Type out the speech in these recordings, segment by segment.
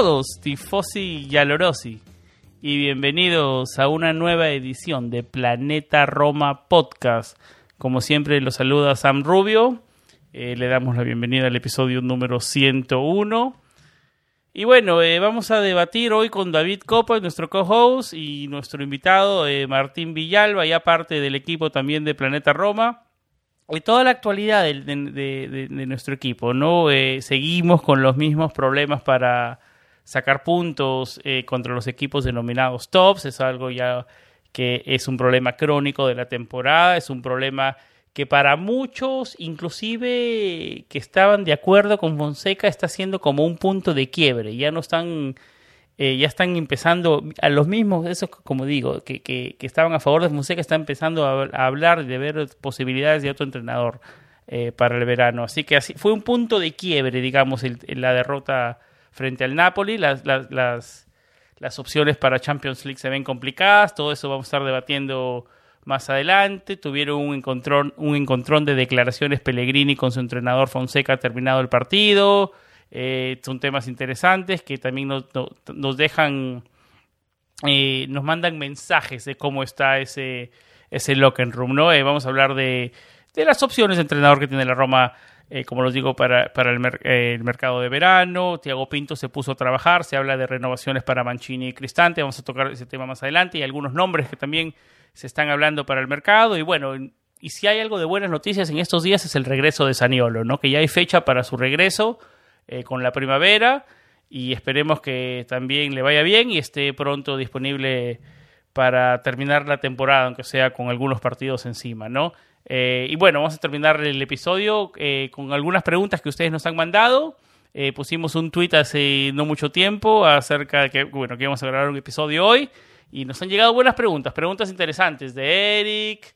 Todos, tifosi y alorosi, y bienvenidos a una nueva edición de Planeta Roma Podcast. Como siempre, los saluda Sam Rubio. Eh, le damos la bienvenida al episodio número 101. Y bueno, eh, vamos a debatir hoy con David Copa, nuestro co-host, y nuestro invitado eh, Martín Villalba, ya parte del equipo también de Planeta Roma. Y toda la actualidad de, nuestro equipo, ¿no? seguimos con los mismos problemas para sacar puntos eh, contra los equipos denominados tops, es algo ya que es un problema crónico de la temporada, es un problema que para muchos, inclusive que estaban de acuerdo con Fonseca, está siendo como un punto de quiebre, ya no están... Eh, ya están empezando, a los mismos, esos como digo, que, que, estaban a favor de Fonseca, están empezando a, hablar de ver posibilidades de otro entrenador eh, para el verano. Así que así fue un punto de quiebre, digamos, en la derrota frente al Napoli. Las, las, las, las, opciones para Champions League se ven complicadas, todo eso vamos a estar debatiendo más adelante. Tuvieron un encontrón, un encontrón de declaraciones Pellegrini con su entrenador Fonseca terminado el partido. Eh, son temas interesantes que también nos, nos dejan, eh, nos mandan mensajes de cómo está ese, ese locker room, ¿no? Eh, vamos a hablar de, de las opciones de entrenador que tiene la Roma eh, como los digo, para, para eh, el, mercado de verano. Tiago Pinto se puso a trabajar, se habla de renovaciones para Mancini y Cristante, vamos a tocar ese tema más adelante, y algunos nombres que también se están hablando para el mercado. Y bueno, y si hay algo de buenas noticias en estos días es el regreso de Saniolo, ¿no? que ya hay fecha para su regreso eh, con la primavera y esperemos que también le vaya bien y esté pronto disponible para terminar la temporada, aunque sea con algunos partidos encima, ¿no? Eh, y bueno, vamos a terminar el episodio eh, con algunas preguntas que ustedes nos han mandado. Eh, pusimos un tweet hace no mucho tiempo acerca de que, bueno, que íbamos a grabar un episodio hoy y nos han llegado buenas preguntas, preguntas interesantes de Eric,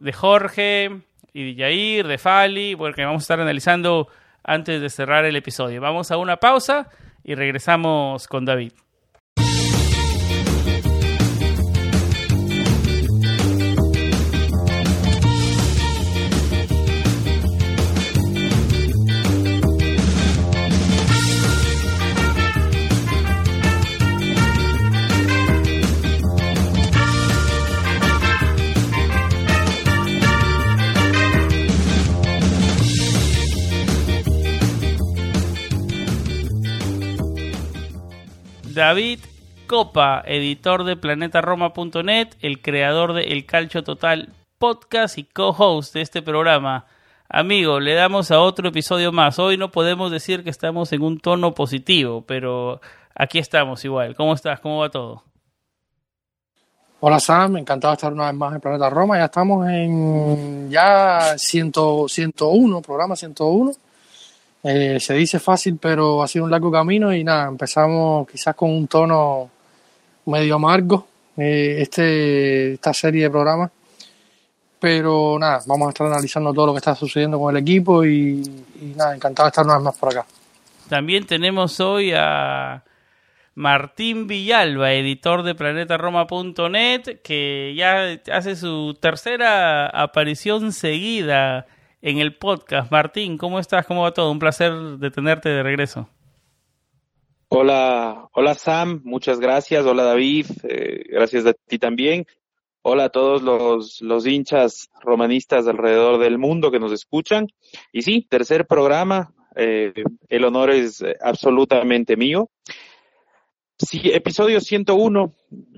de Jorge y de Jair, de Fali, bueno, que vamos a estar analizando antes de cerrar el episodio. Vamos a una pausa y regresamos con David. David Copa, editor de planetaroma.net, el creador de El Calcio Total podcast y co-host de este programa. Amigo, le damos a otro episodio más. Hoy no podemos decir que estamos en un tono positivo, pero aquí estamos igual. ¿Cómo estás? ¿Cómo va todo? Hola Sam, encantado de estar una vez más en Planeta Roma. Ya estamos en ya 100, 101, programa 101. Eh, se dice fácil, pero ha sido un largo camino y nada, empezamos quizás con un tono medio amargo eh, este, esta serie de programas. Pero nada, vamos a estar analizando todo lo que está sucediendo con el equipo y, nada, encantado de estar una vez más por acá. También tenemos hoy a Martín Villalba, editor de planetaroma.net, que ya hace su tercera aparición seguida en el podcast. Martín, ¿cómo estás? ¿Cómo va todo? Un placer de tenerte de regreso. Hola, hola Sam, muchas gracias. Hola David, eh, gracias a ti también. Hola a todos los, los hinchas romanistas alrededor del mundo que nos escuchan. Y sí, tercer programa, eh, el honor es absolutamente mío. Sí, episodio 101,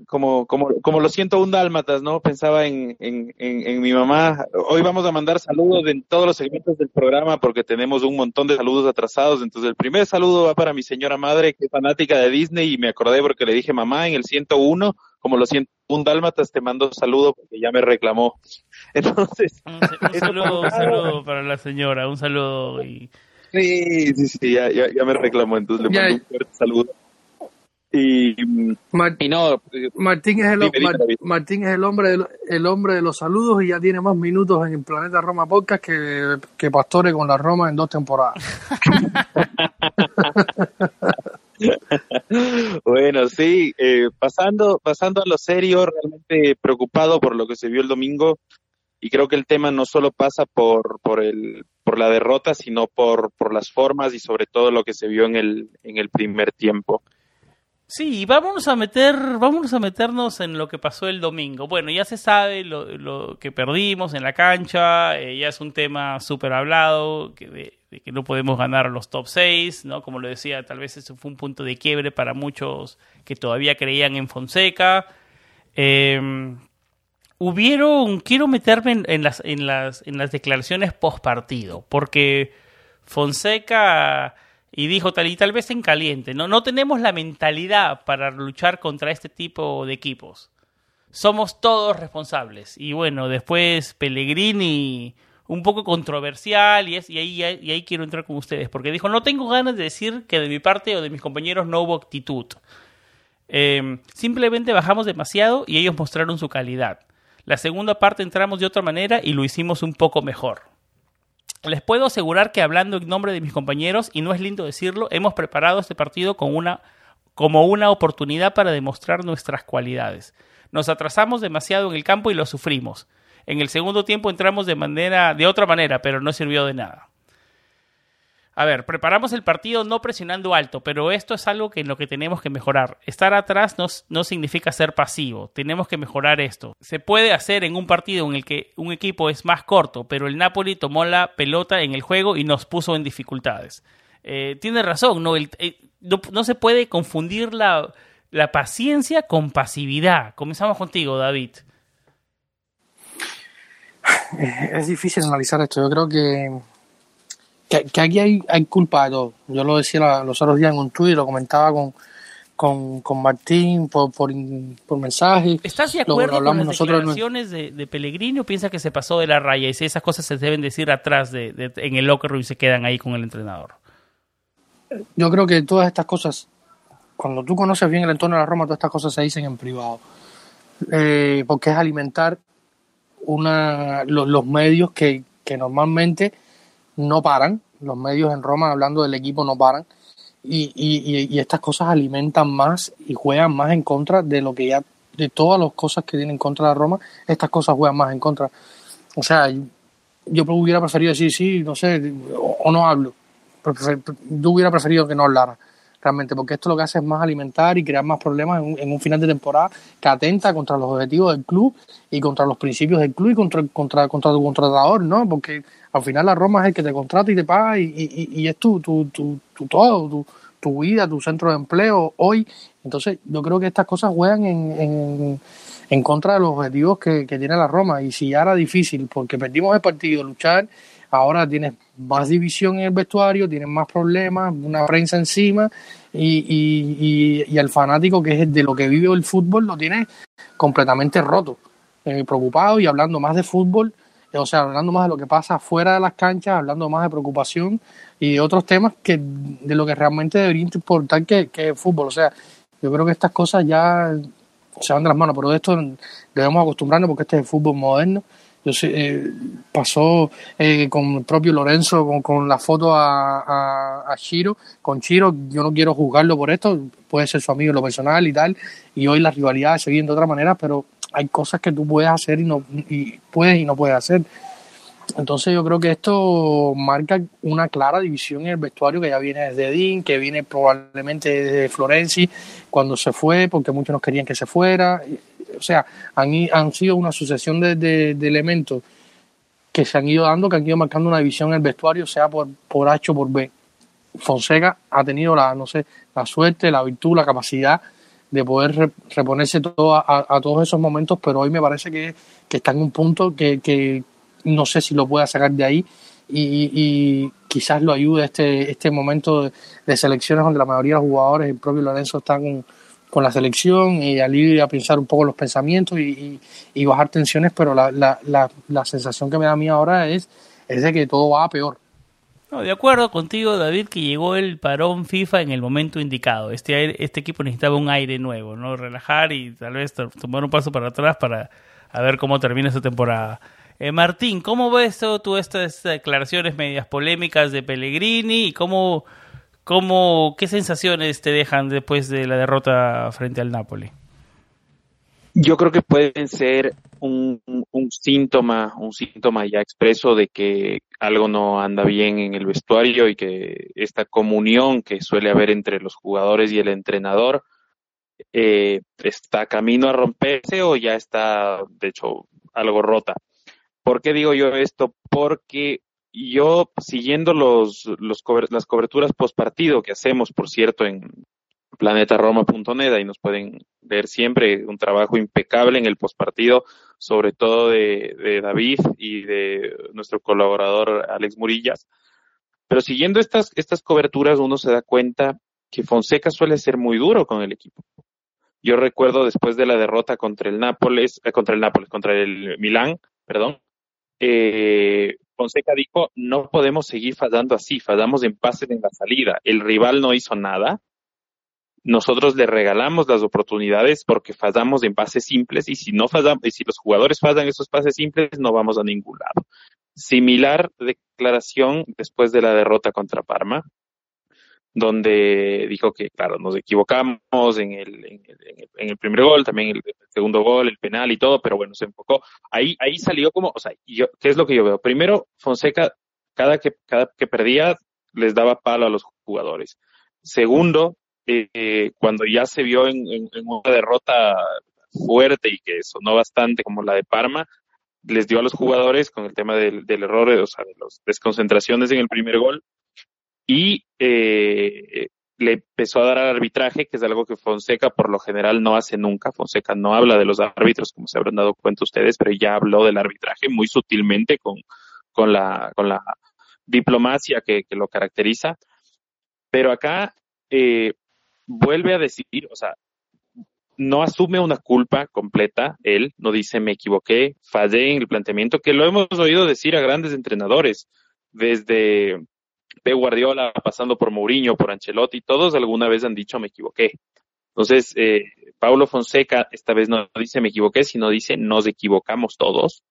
como, como, como los 101 dálmatas, ¿no? Pensaba en, en, en, mi mamá. Hoy vamos a mandar saludos en todos los segmentos del programa porque tenemos un montón de saludos atrasados. Entonces, el primer saludo va para mi señora madre, que es fanática de Disney, y me acordé porque le dije, mamá, en el 101, como los 101 dálmatas, te mando saludo porque ya me reclamó. Entonces... Un, saludo, un saludo para la señora, un saludo y... Sí, sí, sí, ya, ya, me reclamó, entonces le mando un fuerte saludo. Y, no, Martín es el Martín es el hombre de, el hombre de los saludos y ya tiene más minutos en el planeta Roma podcast que, que Pastore con la Roma en dos temporadas. bueno, sí, eh, pasando pasando a lo serio, realmente preocupado por lo que se vio el domingo y creo que el tema no solo pasa por por el por la derrota, sino por por las formas y sobre todo lo que se vio en el en el primer tiempo. Sí, vámonos a meter, vámonos a meternos en lo que pasó el domingo. Bueno, ya se sabe lo, lo que perdimos en la cancha, eh, ya es un tema súper hablado, que de, que no podemos ganar los top 6, ¿no? Como lo decía, tal vez eso fue un punto de quiebre para muchos que todavía creían en Fonseca. Em, hubieron, quiero meterme en, las, en, las, en las declaraciones post partido, porque Fonseca y dijo tal y tal vez en caliente, ¿no? No tenemos la mentalidad para luchar contra este tipo de equipos. Somos todos responsables. Y bueno, después Pellegrini, un poco controversial, y, es, y, ahí, y ahí quiero entrar con ustedes, porque dijo, no tengo ganas de decir que de mi parte o de mis compañeros no hubo actitud. Em, simplemente bajamos demasiado y ellos mostraron su calidad. La segunda parte entramos de otra manera y lo hicimos un poco mejor. Les puedo asegurar que hablando en nombre de mis compañeros, y no es lindo decirlo, hemos preparado este partido una, como una oportunidad para demostrar nuestras cualidades. Nos atrasamos demasiado en el campo y lo sufrimos. En el segundo tiempo entramos de manera, de otra manera, pero no sirvió de nada. A ver, preparamos el partido no presionando alto, pero esto es algo que en lo que tenemos que mejorar. Estar atrás no, significa ser pasivo, tenemos que mejorar esto. Se puede hacer en un partido en el que un equipo es más corto, pero el Napoli tomó la pelota en el juego y nos puso en dificultades. Eh, tiene razón, eh, ¿no? no, se puede confundir la, la paciencia con pasividad. Comenzamos contigo, David. Es difícil analizar esto. Yo creo que que, aquí hay, hay culpa de todo. Yo lo decía los otros días en un tuit, lo comentaba con, con, con Martín por, por, por, mensaje. ¿Estás de acuerdo con las nosotros declaraciones de, de Pellegrini o piensa que se pasó de la raya y si esas cosas se deben decir atrás de, de, en el locker room y se quedan ahí con el entrenador? Yo creo que todas estas cosas, cuando tú conoces bien el entorno de la Roma, todas estas cosas se dicen en privado. Eh, porque es alimentar una, los, los medios que, que normalmente no paran, los medios en Roma hablando del equipo no paran y, y, estas cosas alimentan más y juegan más en contra de lo que ya, de todas las cosas que tienen en contra de Roma, estas cosas juegan más en contra. O sea, yo hubiera preferido decir sí, no sé, o, no hablo. Yo hubiera preferido que no hablara realmente, porque esto lo que hace es más alimentar y crear más problemas en un, final de temporada que atenta contra los objetivos del club y contra los principios del club y contra, contra, contra tu contratador, ¿no? Porque al final la Roma es el que te contrata y te paga y, y, y es tu, tu, tu, tu todo, tu, tu, vida, tu centro de empleo hoy. Entonces yo creo que estas cosas juegan en, en, en contra de los objetivos que, que tiene la Roma y si ya era difícil porque perdimos el partido, luchar ahora tienes más división en el vestuario, tienes más problemas, una prensa encima y, y, y, el fanático que es de lo que vive el fútbol lo tiene completamente roto, eh, preocupado y hablando más de fútbol, o sea, hablando más de lo que pasa fuera de las canchas, hablando más de preocupación y de otros temas que de lo que realmente debería importar que, que el fútbol. O sea, yo creo que estas cosas ya se van de las manos, pero de esto debemos acostumbrarnos porque este es el fútbol moderno yo sé, eh, pasó eh, con el propio Lorenzo, con, la foto a, a, Chiro. Con Chiro, yo no quiero juzgarlo por esto, puede ser su amigo en lo personal y tal. Y hoy las rivalidades se vienen de otra manera, pero hay cosas que tú puedes hacer y no y puedes y no puedes hacer. Entonces yo creo que esto marca una clara división en el vestuario que ya viene desde Dean, que viene probablemente desde Florenzi cuando se fue, porque muchos no querían que se fuera o sea, han, han sido una sucesión de, de, elementos que se han ido dando, que han ido marcando una división en el vestuario, sea por, por H o por B. Fonseca ha tenido la, no sé, la suerte, la virtud, la capacidad de poder reponerse todo a, todos esos momentos, pero hoy me parece que, está en un punto que, no sé si lo pueda sacar de ahí y, quizás lo ayude este, este momento de, selecciones donde la mayoría de los jugadores, el propio Lorenzo, están con, la selección y alivia a pensar un poco los pensamientos y, bajar tensiones, pero la, la, la, sensación que me da a mí ahora es, es de que todo va a peor. No, de acuerdo contigo, David, que llegó el parón FIFA en el momento indicado. Este, este equipo necesitaba un aire nuevo, ¿no? Relajar y tal vez tomar un paso para atrás para a ver cómo termina esta temporada. Eh, Martín, ¿cómo ves tú estas declaraciones medias polémicas de Pellegrini y cómo, cómo, qué sensaciones te dejan después de la derrota frente al Napoli? Yo creo que pueden ser un, síntoma, un síntoma ya expreso de que algo no anda bien en el vestuario y que esta comunión que suele haber entre los jugadores y el entrenador eh, está camino a romperse o ya está, de hecho, algo rota. ¿Por qué digo yo esto? Porque yo, siguiendo los las coberturas post partido que hacemos, por cierto, en planetaroma.net, ahí nos pueden ver siempre un trabajo impecable en el postpartido, sobre todo de, David y de nuestro colaborador Alex Murillas. Pero siguiendo estas, estas coberturas, uno se da cuenta que Fonseca suele ser muy duro con el equipo. Yo recuerdo después de la derrota contra el Nápoles, eh, contra el Nápoles, contra el Milán, perdón, eh, Fonseca dijo, no podemos seguir fallando así, fallamos en pases en la salida, el rival no hizo nada, nosotros le regalamos las oportunidades porque fallamos en pases simples y si no fallamos, y si los jugadores fallan esos pases simples, no vamos a ningún lado. Similar declaración después de la derrota contra Parma, donde dijo que, claro, nos equivocamos en el, en el, en el, primer gol, también el, segundo gol, el penal y todo, pero bueno, se enfocó. Ahí, ahí salió como, o sea, yo, ¿qué es lo que yo veo? Primero, Fonseca, cada que, cada que perdía, les daba palo a los jugadores. Segundo, eh, cuando ya se vio en, en, una derrota fuerte y que sonó bastante como la de Parma, les dio a los jugadores con el tema del, del error, o sea, de las desconcentraciones en el primer gol, y eh, le empezó a dar al arbitraje, que es algo que Fonseca por lo general no hace nunca. Fonseca no habla de los árbitros, como se habrán dado cuenta ustedes, pero ya habló del arbitraje muy sutilmente con, con, la, con la diplomacia que, que lo caracteriza. Pero acá eh, vuelve a decir, o sea, no asume una culpa completa, él no dice me equivoqué, fallé en el planteamiento, que lo hemos oído decir a grandes entrenadores, desde P. Guardiola, pasando por Mourinho, por Ancelotti, todos alguna vez han dicho me equivoqué. Entonces, eh, Paulo Fonseca esta vez no dice me equivoqué, sino dice nos equivocamos todos.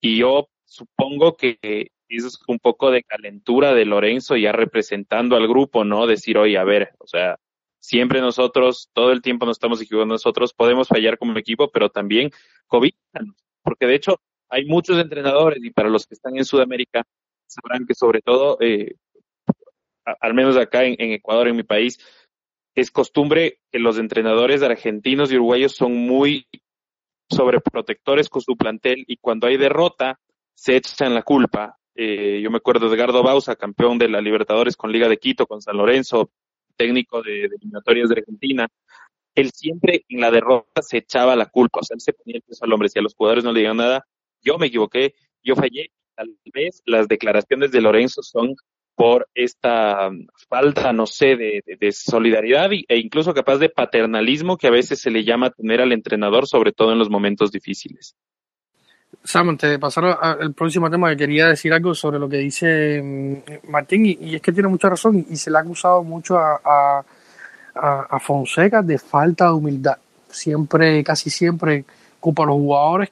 Y yo supongo que es un poco de calentura de Lorenzo ya representando al grupo, ¿no? Decir, oye, a ver, o sea, siempre nosotros, todo el tiempo nos estamos equivocando nosotros, podemos fallar como equipo, pero también COVID, porque de hecho hay muchos entrenadores y para los que están en Sudamérica, sabrán que sobre todo, eh, al menos acá en, Ecuador, en mi país, es costumbre que los entrenadores argentinos y uruguayos son muy sobreprotectores con su plantel y cuando hay derrota se echan la culpa. Eh, yo me acuerdo de Edgardo Bausa, campeón de la Libertadores con Liga de Quito, con San Lorenzo, técnico de, eliminatorias de Argentina. Él siempre en la derrota se echaba la culpa, o sea, él se ponía el peso al hombre, si a los jugadores no le digan nada, yo me equivoqué, yo fallé, tal vez las declaraciones de Lorenzo son por esta falta, no sé, de, solidaridad e incluso capaz de paternalismo que a veces se le llama tener al entrenador, sobre todo en los momentos difíciles. Sam, antes de pasar al próximo tema, quería decir algo sobre lo que dice mm, Martín, y, es que tiene mucha razón, y se le ha acusado mucho a, a, a Fonseca de falta de humildad. Siempre, casi siempre, culpa a los jugadores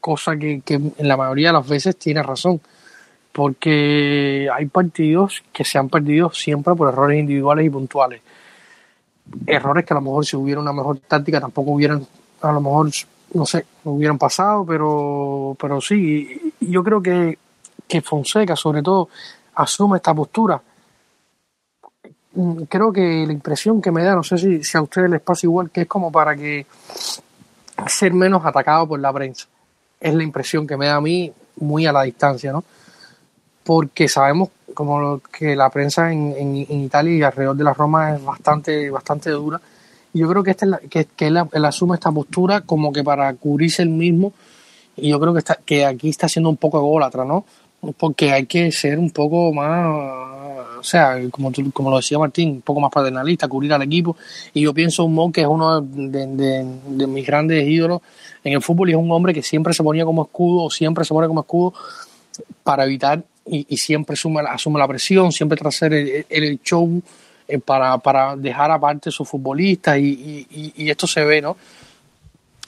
cosa que, en la mayoría de las veces tiene razón, porque hay partidos que se han perdido siempre por errores individuales y puntuales. Errores que a lo mejor si hubiera una mejor táctica tampoco hubieran, a lo mejor, no sé, hubieran pasado, pero, pero sí, yo creo que, que Fonseca sobre todo asume esta postura. Creo que la impresión que me da, no sé si, a ustedes les pasa igual, que es como para que ser menos atacado por la prensa es la impresión que me da a mí muy a la distancia, ¿no? Porque sabemos, como que la prensa en, en, Italia y alrededor de la Roma es bastante, bastante dura. Yo creo que, este que, que él, asume esta postura como que para cubrirse el mismo. Y yo creo que, está, que aquí está siendo un poco ególatra, ¿no? Porque hay que ser un poco más, o sea, como, como lo decía Martín, un poco más paternalista, cubrir al equipo. Y yo pienso un Mo que es uno de, de, mis grandes ídolos en el fútbol y es un hombre que siempre se ponía como escudo o siempre se pone como escudo para evitar y, siempre asume, asume, la presión, siempre tras hacer el, show eh, para, para, dejar aparte sus futbolistas y, y, esto se ve, ¿no?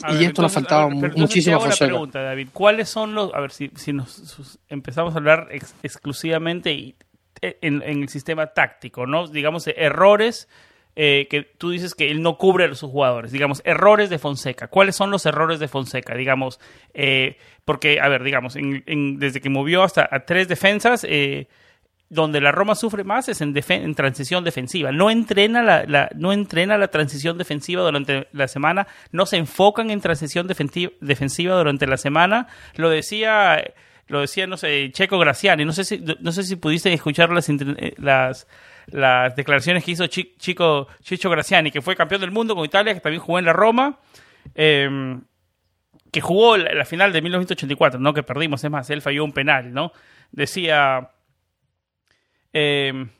y esto le ha faltado muchísimo a pregunta, David. ¿Cuáles son los... A ver, si, si nos empezamos a hablar exclusivamente y, eh, en, en, el sistema táctico, ¿no? Digamos, errores eh, que tú dices que él no cubre a sus jugadores. Digamos, errores de Fonseca. ¿Cuáles son los errores de Fonseca? Digamos, eh, porque, a ver, digamos, desde que movió hasta a tres defensas, eh, donde la Roma sufre más es en, transición defensiva. No entrena la, no entrena la transición defensiva durante la semana, no se enfocan en transición defensiva durante la semana. Lo decía lo decía, no sé, Checo Graciani. No sé si, no sé si pudiste escuchar las, las, las declaraciones que hizo Chico, Chicho Graciani, que fue campeón del mundo con Italia, que también jugó en la Roma, em, que jugó la, final de 1984, ¿no? Que perdimos, es más, él falló un penal, ¿no? Decía em,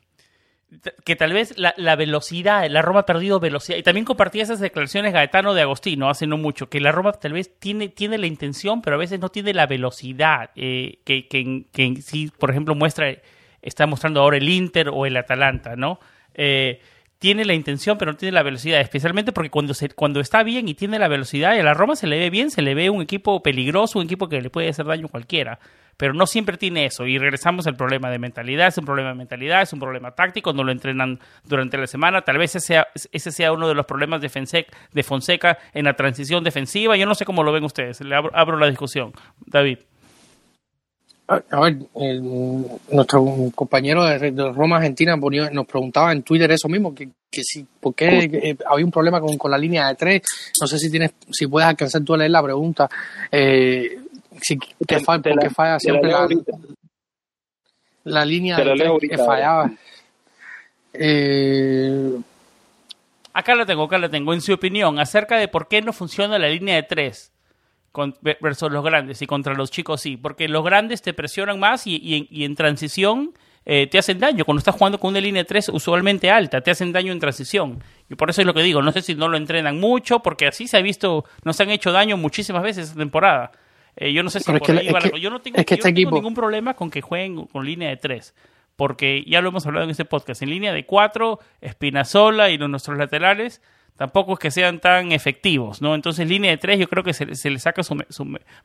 que tal vez la, la, velocidad, la Roma ha perdido velocidad, y también compartía esas declaraciones Gaetano de Agostino hace no mucho, que la Roma tal vez tiene, tiene la intención, pero a veces no tiene la velocidad eh, que, que, que sí, por ejemplo, muestra está mostrando ahora el Inter o el Atalanta, ¿no? Eh, tiene la intención, pero no tiene la velocidad, especialmente porque cuando, se, cuando está bien y tiene la velocidad, y a la Roma se le ve bien, se le ve un equipo peligroso, un equipo que le puede hacer daño a cualquiera, pero no siempre tiene eso, y regresamos al problema de mentalidad, es un problema de mentalidad, es un problema táctico, no lo entrenan durante la semana, tal vez ese sea, ese sea uno de los problemas de, de Fonseca en la transición defensiva, yo no sé cómo lo ven ustedes, le abro la discusión, David. A ver, nuestro compañero de, Roma Argentina nos preguntaba en Twitter eso mismo, que, que si, ¿por qué eh, había un problema con, la línea de tres? No sé si tienes, si puedes alcanzar tú a leer la pregunta. Eh, si, que falla, ¿Por qué falla siempre la, la, línea de tres que fallaba? Eh, acá la tengo, acá la tengo. En su opinión, acerca de por qué no funciona la línea de tres con, versus los grandes y contra los chicos sí, porque los grandes te presionan más y, y, en transición eh, te hacen daño. Cuando estás jugando con una línea 3 usualmente alta, te hacen daño en transición. Y por eso es lo que digo, no sé si no lo entrenan mucho, porque así se ha visto, nos han hecho daño muchísimas veces esta temporada. Eh, yo no sé si por ahí yo no tengo, este ningún problema con que jueguen con línea de 3 porque ya lo hemos hablado en este podcast, en línea de 4, Espinazola y los nuestros laterales tampoco es que sean tan efectivos, ¿no? Entonces, línea de tres yo creo que se, le saca su,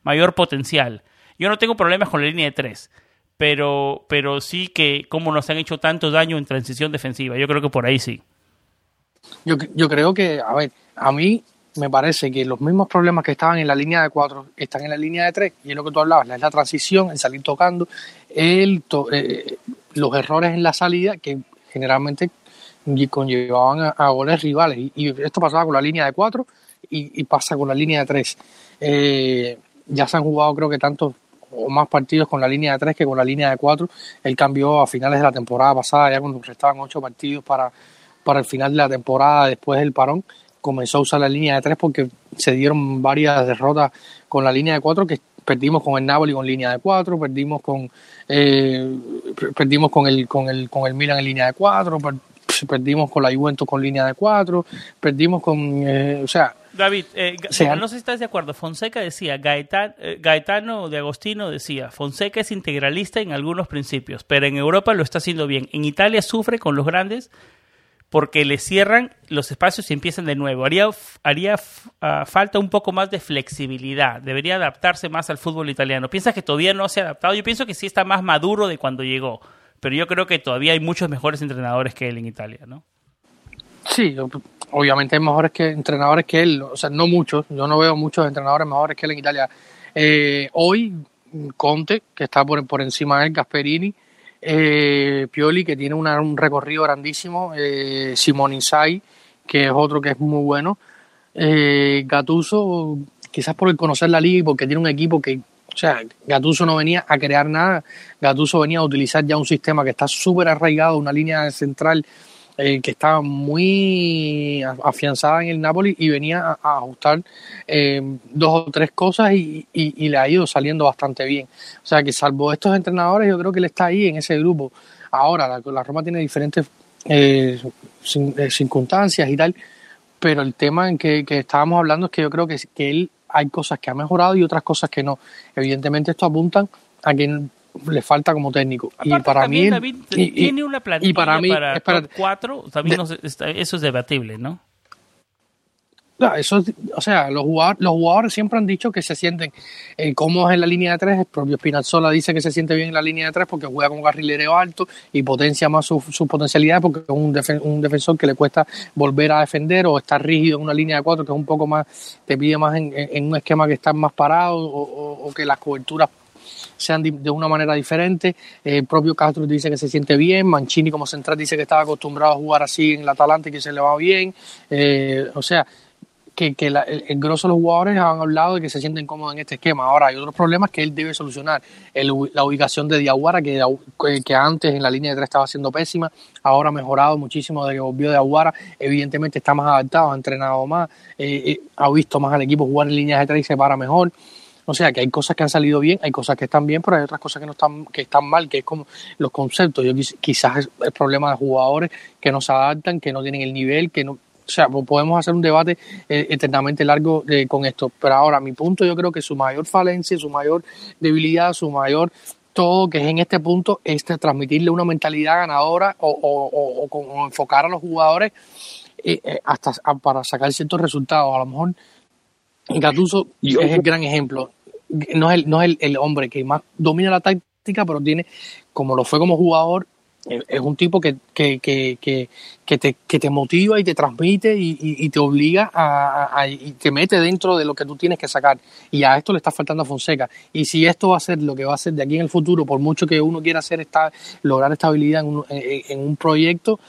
mayor potencial. Yo no tengo problemas con la línea de tres, pero, pero sí que como nos han hecho tanto daño en transición defensiva, yo creo que por ahí sí. Yo, yo creo que, a ver, a mí me parece que los mismos problemas que estaban en la línea de cuatro están en la línea de tres, y es lo que tú hablabas, es la transición, el salir tocando, el eh, los errores en la salida, que generalmente conllevaban a, goles rivales. Y, esto pasaba con la línea de cuatro y, pasa con la línea de tres. Eh, ya se han jugado creo que tantos o más partidos con la línea de tres que con la línea de cuatro. Él cambió a finales de la temporada pasada, ya cuando restaban ocho partidos para, para el final de la temporada después del parón. Comenzó a usar la línea de tres porque se dieron varias derrotas con la línea de cuatro que perdimos con el Napoli con línea de cuatro, perdimos con eh, perdimos con el con el con el Milan en línea de cuatro, perdimos con la Juventus con línea de cuatro, perdimos con, eh, o sea... David, eh, no sé si estás de acuerdo, Fonseca decía, eh, Gaetano, de Agostino decía, Fonseca es integralista en algunos principios, pero en Europa lo está haciendo bien. En Italia sufre con los grandes porque le cierran los espacios y empiezan de nuevo. Haría, haría ah, falta un poco más de flexibilidad. Debería adaptarse más al fútbol italiano. ¿Piensas que todavía no se ha adaptado? Yo pienso que sí está más maduro de cuando llegó pero yo creo que todavía hay muchos mejores entrenadores que él en Italia, ¿no? Sí, obviamente hay mejores que entrenadores que él, o sea, no muchos, yo no veo muchos entrenadores mejores que él en Italia. Eh, hoy, Conte, que está por, por encima de él, Gasperini, eh, Pioli, que tiene un recorrido grandísimo, eh, Simón Inzaghi, que es otro que es muy bueno, eh, Gattuso, quizás por el conocer la liga y porque tiene un equipo que O sea, Gatuso no venía a crear nada, Gatuso venía a utilizar ya un sistema que está súper arraigado, una línea central eh, que estaba muy afianzada en el Napoli y venía a, ajustar eh, dos o tres cosas y, le ha ido saliendo bastante bien. O sea que salvo estos entrenadores, yo creo que él está ahí en ese grupo. Ahora, la, Roma tiene diferentes eh, circunstancias y tal, pero el tema en que, estábamos hablando es que yo creo que, que él hay cosas que ha mejorado y otras cosas que no. Evidentemente esto apuntan a que le falta como técnico. y para mí tiene una plantilla y para, mí, para cuatro, también eso es debatible, ¿no? eso, o sea, los jugadores, los jugadores siempre han dicho que se sienten eh, cómodos en la línea de tres. El propio Spinazzola dice que se siente bien en la línea de tres porque juega con carrilero alto y potencia más su, su potencialidad porque es un, un, defensor que le cuesta volver a defender o estar rígido en una línea de cuatro que es un poco más, te pide más en, un esquema que está más parado o, que las coberturas sean de, una manera diferente. El propio Castro dice que se siente bien. Mancini como central dice que estaba acostumbrado a jugar así en el Atalanta y que se le va bien. Eh, o sea, que, el, el, grosso los jugadores han hablado de que se sienten cómodos en este esquema. Ahora, hay otros problemas que él debe solucionar. la ubicación de Diaguara, que, que antes en la línea de tres estaba siendo pésima, ahora ha mejorado muchísimo desde que volvió de Aguara. Evidentemente está más adaptado, ha entrenado más, eh, eh, ha visto más al equipo jugar en líneas de tres y se para mejor. O sea, que hay cosas que han salido bien, hay cosas que están bien, pero hay otras cosas que no están, que están mal, que es como los conceptos. Yo quizás es el problema de jugadores que no se adaptan, que no tienen el nivel, que no, o sea, podemos hacer un debate eh, eternamente largo eh, con esto. Pero ahora, mi punto, yo creo que su mayor falencia, su mayor debilidad, su mayor todo que es en este punto es transmitirle una mentalidad ganadora o, o, o, enfocar a los jugadores eh, hasta para sacar ciertos resultados. A lo mejor Gattuso es el gran ejemplo. No es, el, no es el hombre que más domina la táctica, pero tiene, como lo fue como jugador, es un tipo que, que, que, que, te, que te motiva y te transmite y, te obliga a, y te mete dentro de lo que tú tienes que sacar. Y a esto le está faltando a Fonseca. Y si esto va a ser lo que va a ser de aquí en el futuro, por mucho que uno quiera hacer esta, lograr estabilidad en un, en, un proyecto,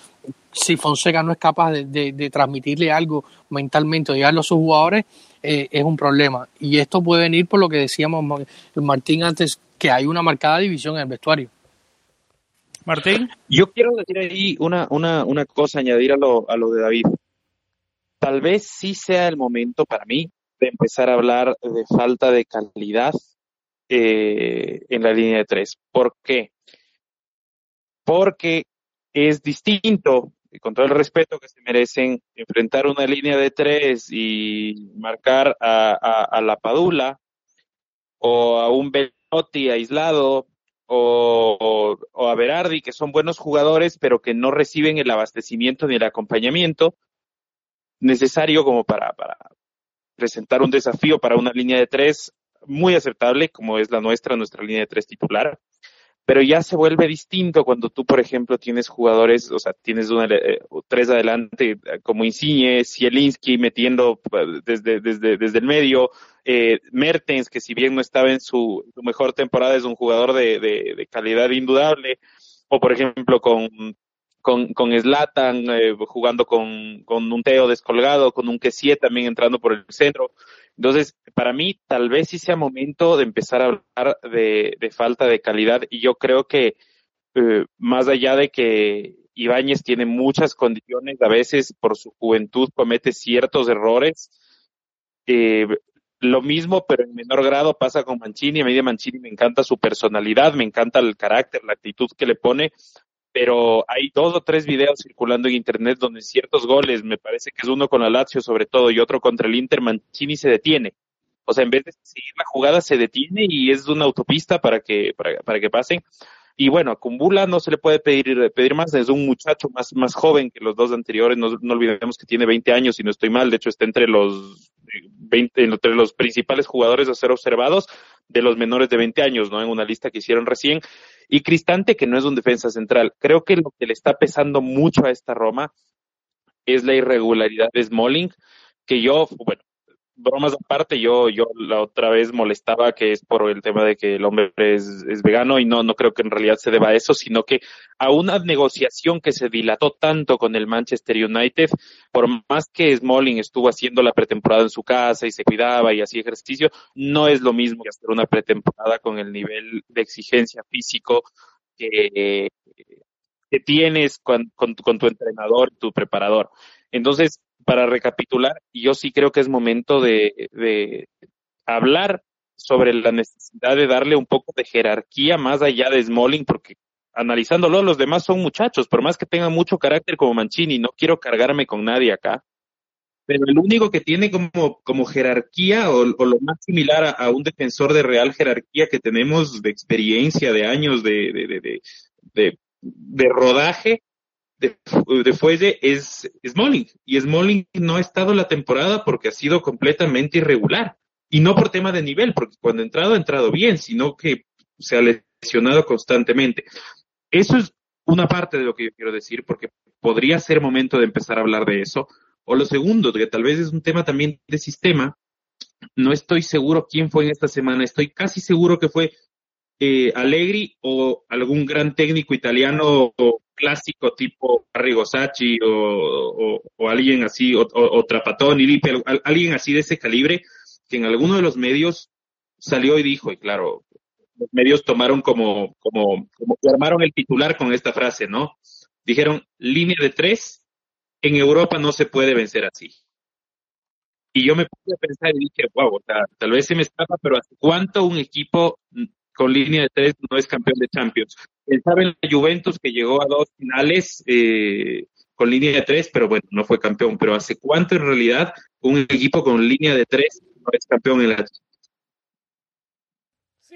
si Fonseca no es capaz de, de, transmitirle algo mentalmente o llevarlo a sus jugadores, eh, es un problema. Y esto puede venir por lo que decíamos Martín antes, que hay una marcada división en el vestuario. Martín. Yo quiero decir ahí una, una, una cosa, añadir a lo, a lo de David. Tal vez sí sea el momento para mí de empezar a hablar de falta de calidad eh, en la línea de tres. ¿Por qué? Porque es distinto, con todo el respeto que se merecen, enfrentar una línea de tres y marcar a, a, la Padula o a un Belotti aislado o, a Berardi, que son buenos jugadores, pero que no reciben el abastecimiento ni el acompañamiento necesario como para, para presentar un desafío para una línea de tres muy aceptable, como es la nuestra, nuestra línea de tres titular pero ya se vuelve distinto cuando tú, por ejemplo, tienes jugadores, o sea, tienes una, eh, tres adelante eh, como Insigne, Zielinski metiendo eh, desde, desde, desde el medio, eh, Mertens, que si bien no estaba en su, mejor temporada, es un jugador de, de, de calidad indudable, o por ejemplo con con, con Slatan jugando con, con un Teo descolgado, con un Kessie también entrando por el centro. Entonces, para mí, tal vez sí sea momento de empezar a hablar de, falta de calidad y yo creo que eh, más allá de que Ibáñez tiene muchas condiciones, a veces por su juventud comete ciertos errores. Eh, lo mismo, pero en menor grado pasa con Mancini. A mí de Mancini me encanta su personalidad, me encanta el carácter, la actitud que le pone, pero hay dos o tres videos circulando en internet donde ciertos goles, me parece que es uno con la Lazio sobre todo y otro contra el Inter, Mancini se detiene. O sea, en vez de seguir la jugada, se detiene y es una autopista para que, para, para que pasen. Y bueno, a Kumbula no se le puede pedir, pedir más, es un muchacho más, más joven que los dos anteriores, no, no olvidemos que tiene 20 años y no estoy mal, de hecho está entre los 20, entre los principales jugadores a ser observados de los menores de 20 años, ¿no? En una lista que hicieron recién. Y Cristante, que no es un defensa central. Creo que lo que le está pesando mucho a esta Roma es la irregularidad de Smalling, que yo, bueno, bromas aparte, yo, yo la otra vez molestaba que es por el tema de que el hombre es, vegano y no, no creo que en realidad se deba a eso, sino que a una negociación que se dilató tanto con el Manchester United, por más que Smalling estuvo haciendo la pretemporada en su casa y se cuidaba y hacía ejercicio, no es lo mismo que hacer una pretemporada con el nivel de exigencia físico que, que tienes con, con, con tu entrenador, tu preparador. Entonces, para recapitular, yo sí creo que es momento de, hablar sobre la necesidad de darle un poco de jerarquía más allá de Smalling, porque analizándolo, los demás son muchachos, por más que tengan mucho carácter como Mancini, no quiero cargarme con nadie acá. Pero el único que tiene como, como jerarquía o, lo más similar a, un defensor de real jerarquía que tenemos de experiencia, de años de, de, de rodaje, de, de fuelle es Smalling. Y Smalling no ha estado la temporada porque ha sido completamente irregular. Y no por tema de nivel, porque cuando ha entrado ha entrado bien, sino que se ha lesionado constantemente. Eso es una parte de lo que yo quiero decir, porque podría ser momento de empezar a hablar de eso. O lo segundo, que tal vez es un tema también de sistema. No estoy seguro quién fue en esta semana. Estoy casi seguro que fue eh, Allegri o algún gran técnico italiano clásico tipo Arrigo Sacchi o, o, o, alguien así, o, o, Trapatoni, Lipe, alguien así de ese calibre, que en alguno de los medios salió y dijo, y claro, los medios tomaron como, como, armaron el titular con esta frase, ¿no? Dijeron, línea de tres, en Europa no se puede vencer así. Y yo me puse a pensar y dije, wow, o sea, tal vez se me escapa, pero ¿hace cuánto un equipo con línea de tres no es campeón de Champions. Pensaba en la Juventus que llegó a dos finales eh, con línea de tres, pero bueno, no fue campeón. Pero ¿hace cuánto en realidad un equipo con línea de tres no es campeón en la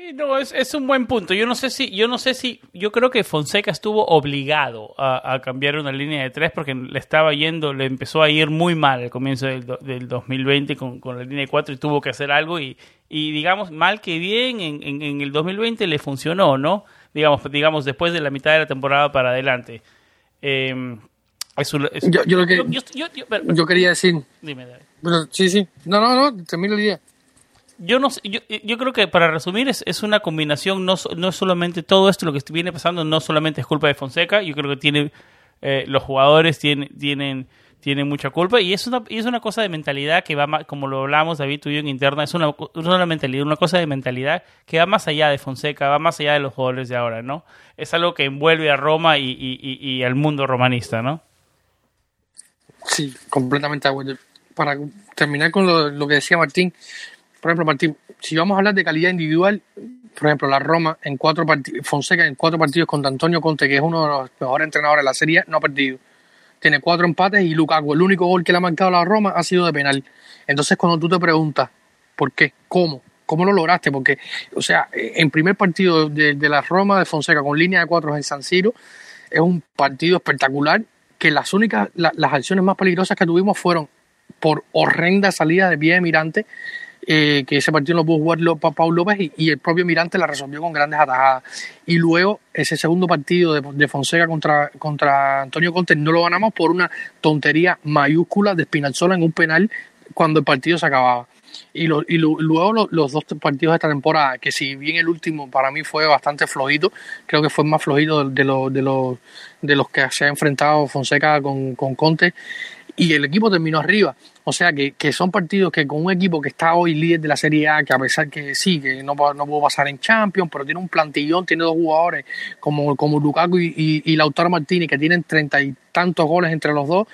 Sí, no, es, es un buen punto. Yo no sé si, yo no sé si, yo creo que Fonseca estuvo obligado a, a cambiar una línea de tres porque le estaba yendo, le empezó a ir muy mal al comienzo del, del 2020 con, con, la línea de cuatro y tuvo que hacer algo y, y digamos, mal que bien, en, en, en, el 2020 le funcionó, ¿no? Digamos, digamos, después de la mitad de la temporada para adelante. Eh, es un, es, yo, yo, lo que, yo, yo, yo, quería decir. Dime, Bueno, sí, sí. No, no, no, termino el día yo no yo, yo creo que para resumir es, es una combinación no, no solamente todo esto lo que viene pasando no solamente es culpa de Fonseca yo creo que tiene eh, los jugadores tienen tienen tienen mucha culpa y es una y es una cosa de mentalidad que va como lo hablamos David tú y yo en interna es una, una mentalidad una cosa de mentalidad que va más allá de Fonseca va más allá de los jugadores de ahora no es algo que envuelve a Roma y, y, y, al mundo romanista no sí completamente para terminar con lo que decía Martín por ejemplo, Martín, si vamos a hablar de calidad individual, por ejemplo, la Roma en cuatro Fonseca en cuatro partidos contra Antonio Conte, que es uno de los mejores entrenadores de la serie, no ha perdido. Tiene cuatro empates y Lukaku, el único gol que le ha marcado la Roma ha sido de penal. Entonces, cuando tú te preguntas, ¿por qué? ¿Cómo? ¿Cómo lo lograste? Porque, o sea, en primer partido de, la Roma de Fonseca con línea de cuatro en San Siro, es un partido espectacular que las únicas, la, las acciones más peligrosas que tuvimos fueron por horrenda salida de pie de Mirante eh, que ese partido no pudo jugar Paul López y, el propio Mirante la resolvió con grandes atajadas. Y luego ese segundo partido de, Fonseca contra, contra Antonio Conte no lo ganamos por una tontería mayúscula de Spinazzola en un penal cuando el partido se acababa. Y, luego lo, los dos partidos de esta temporada, que si bien el último para mí fue bastante flojito, creo que fue más flojito de, de, de, los, de los que se ha enfrentado Fonseca con, con Conte, y el equipo terminó arriba. O sea que, que, son partidos que con un equipo que está hoy líder de la Serie A, que a pesar que sí, que no, no pudo pasar en Champions, pero tiene un plantillón, tiene dos jugadores como, como Lukaku y, y, Lautaro Martínez, que tienen treinta y tantos goles entre los dos,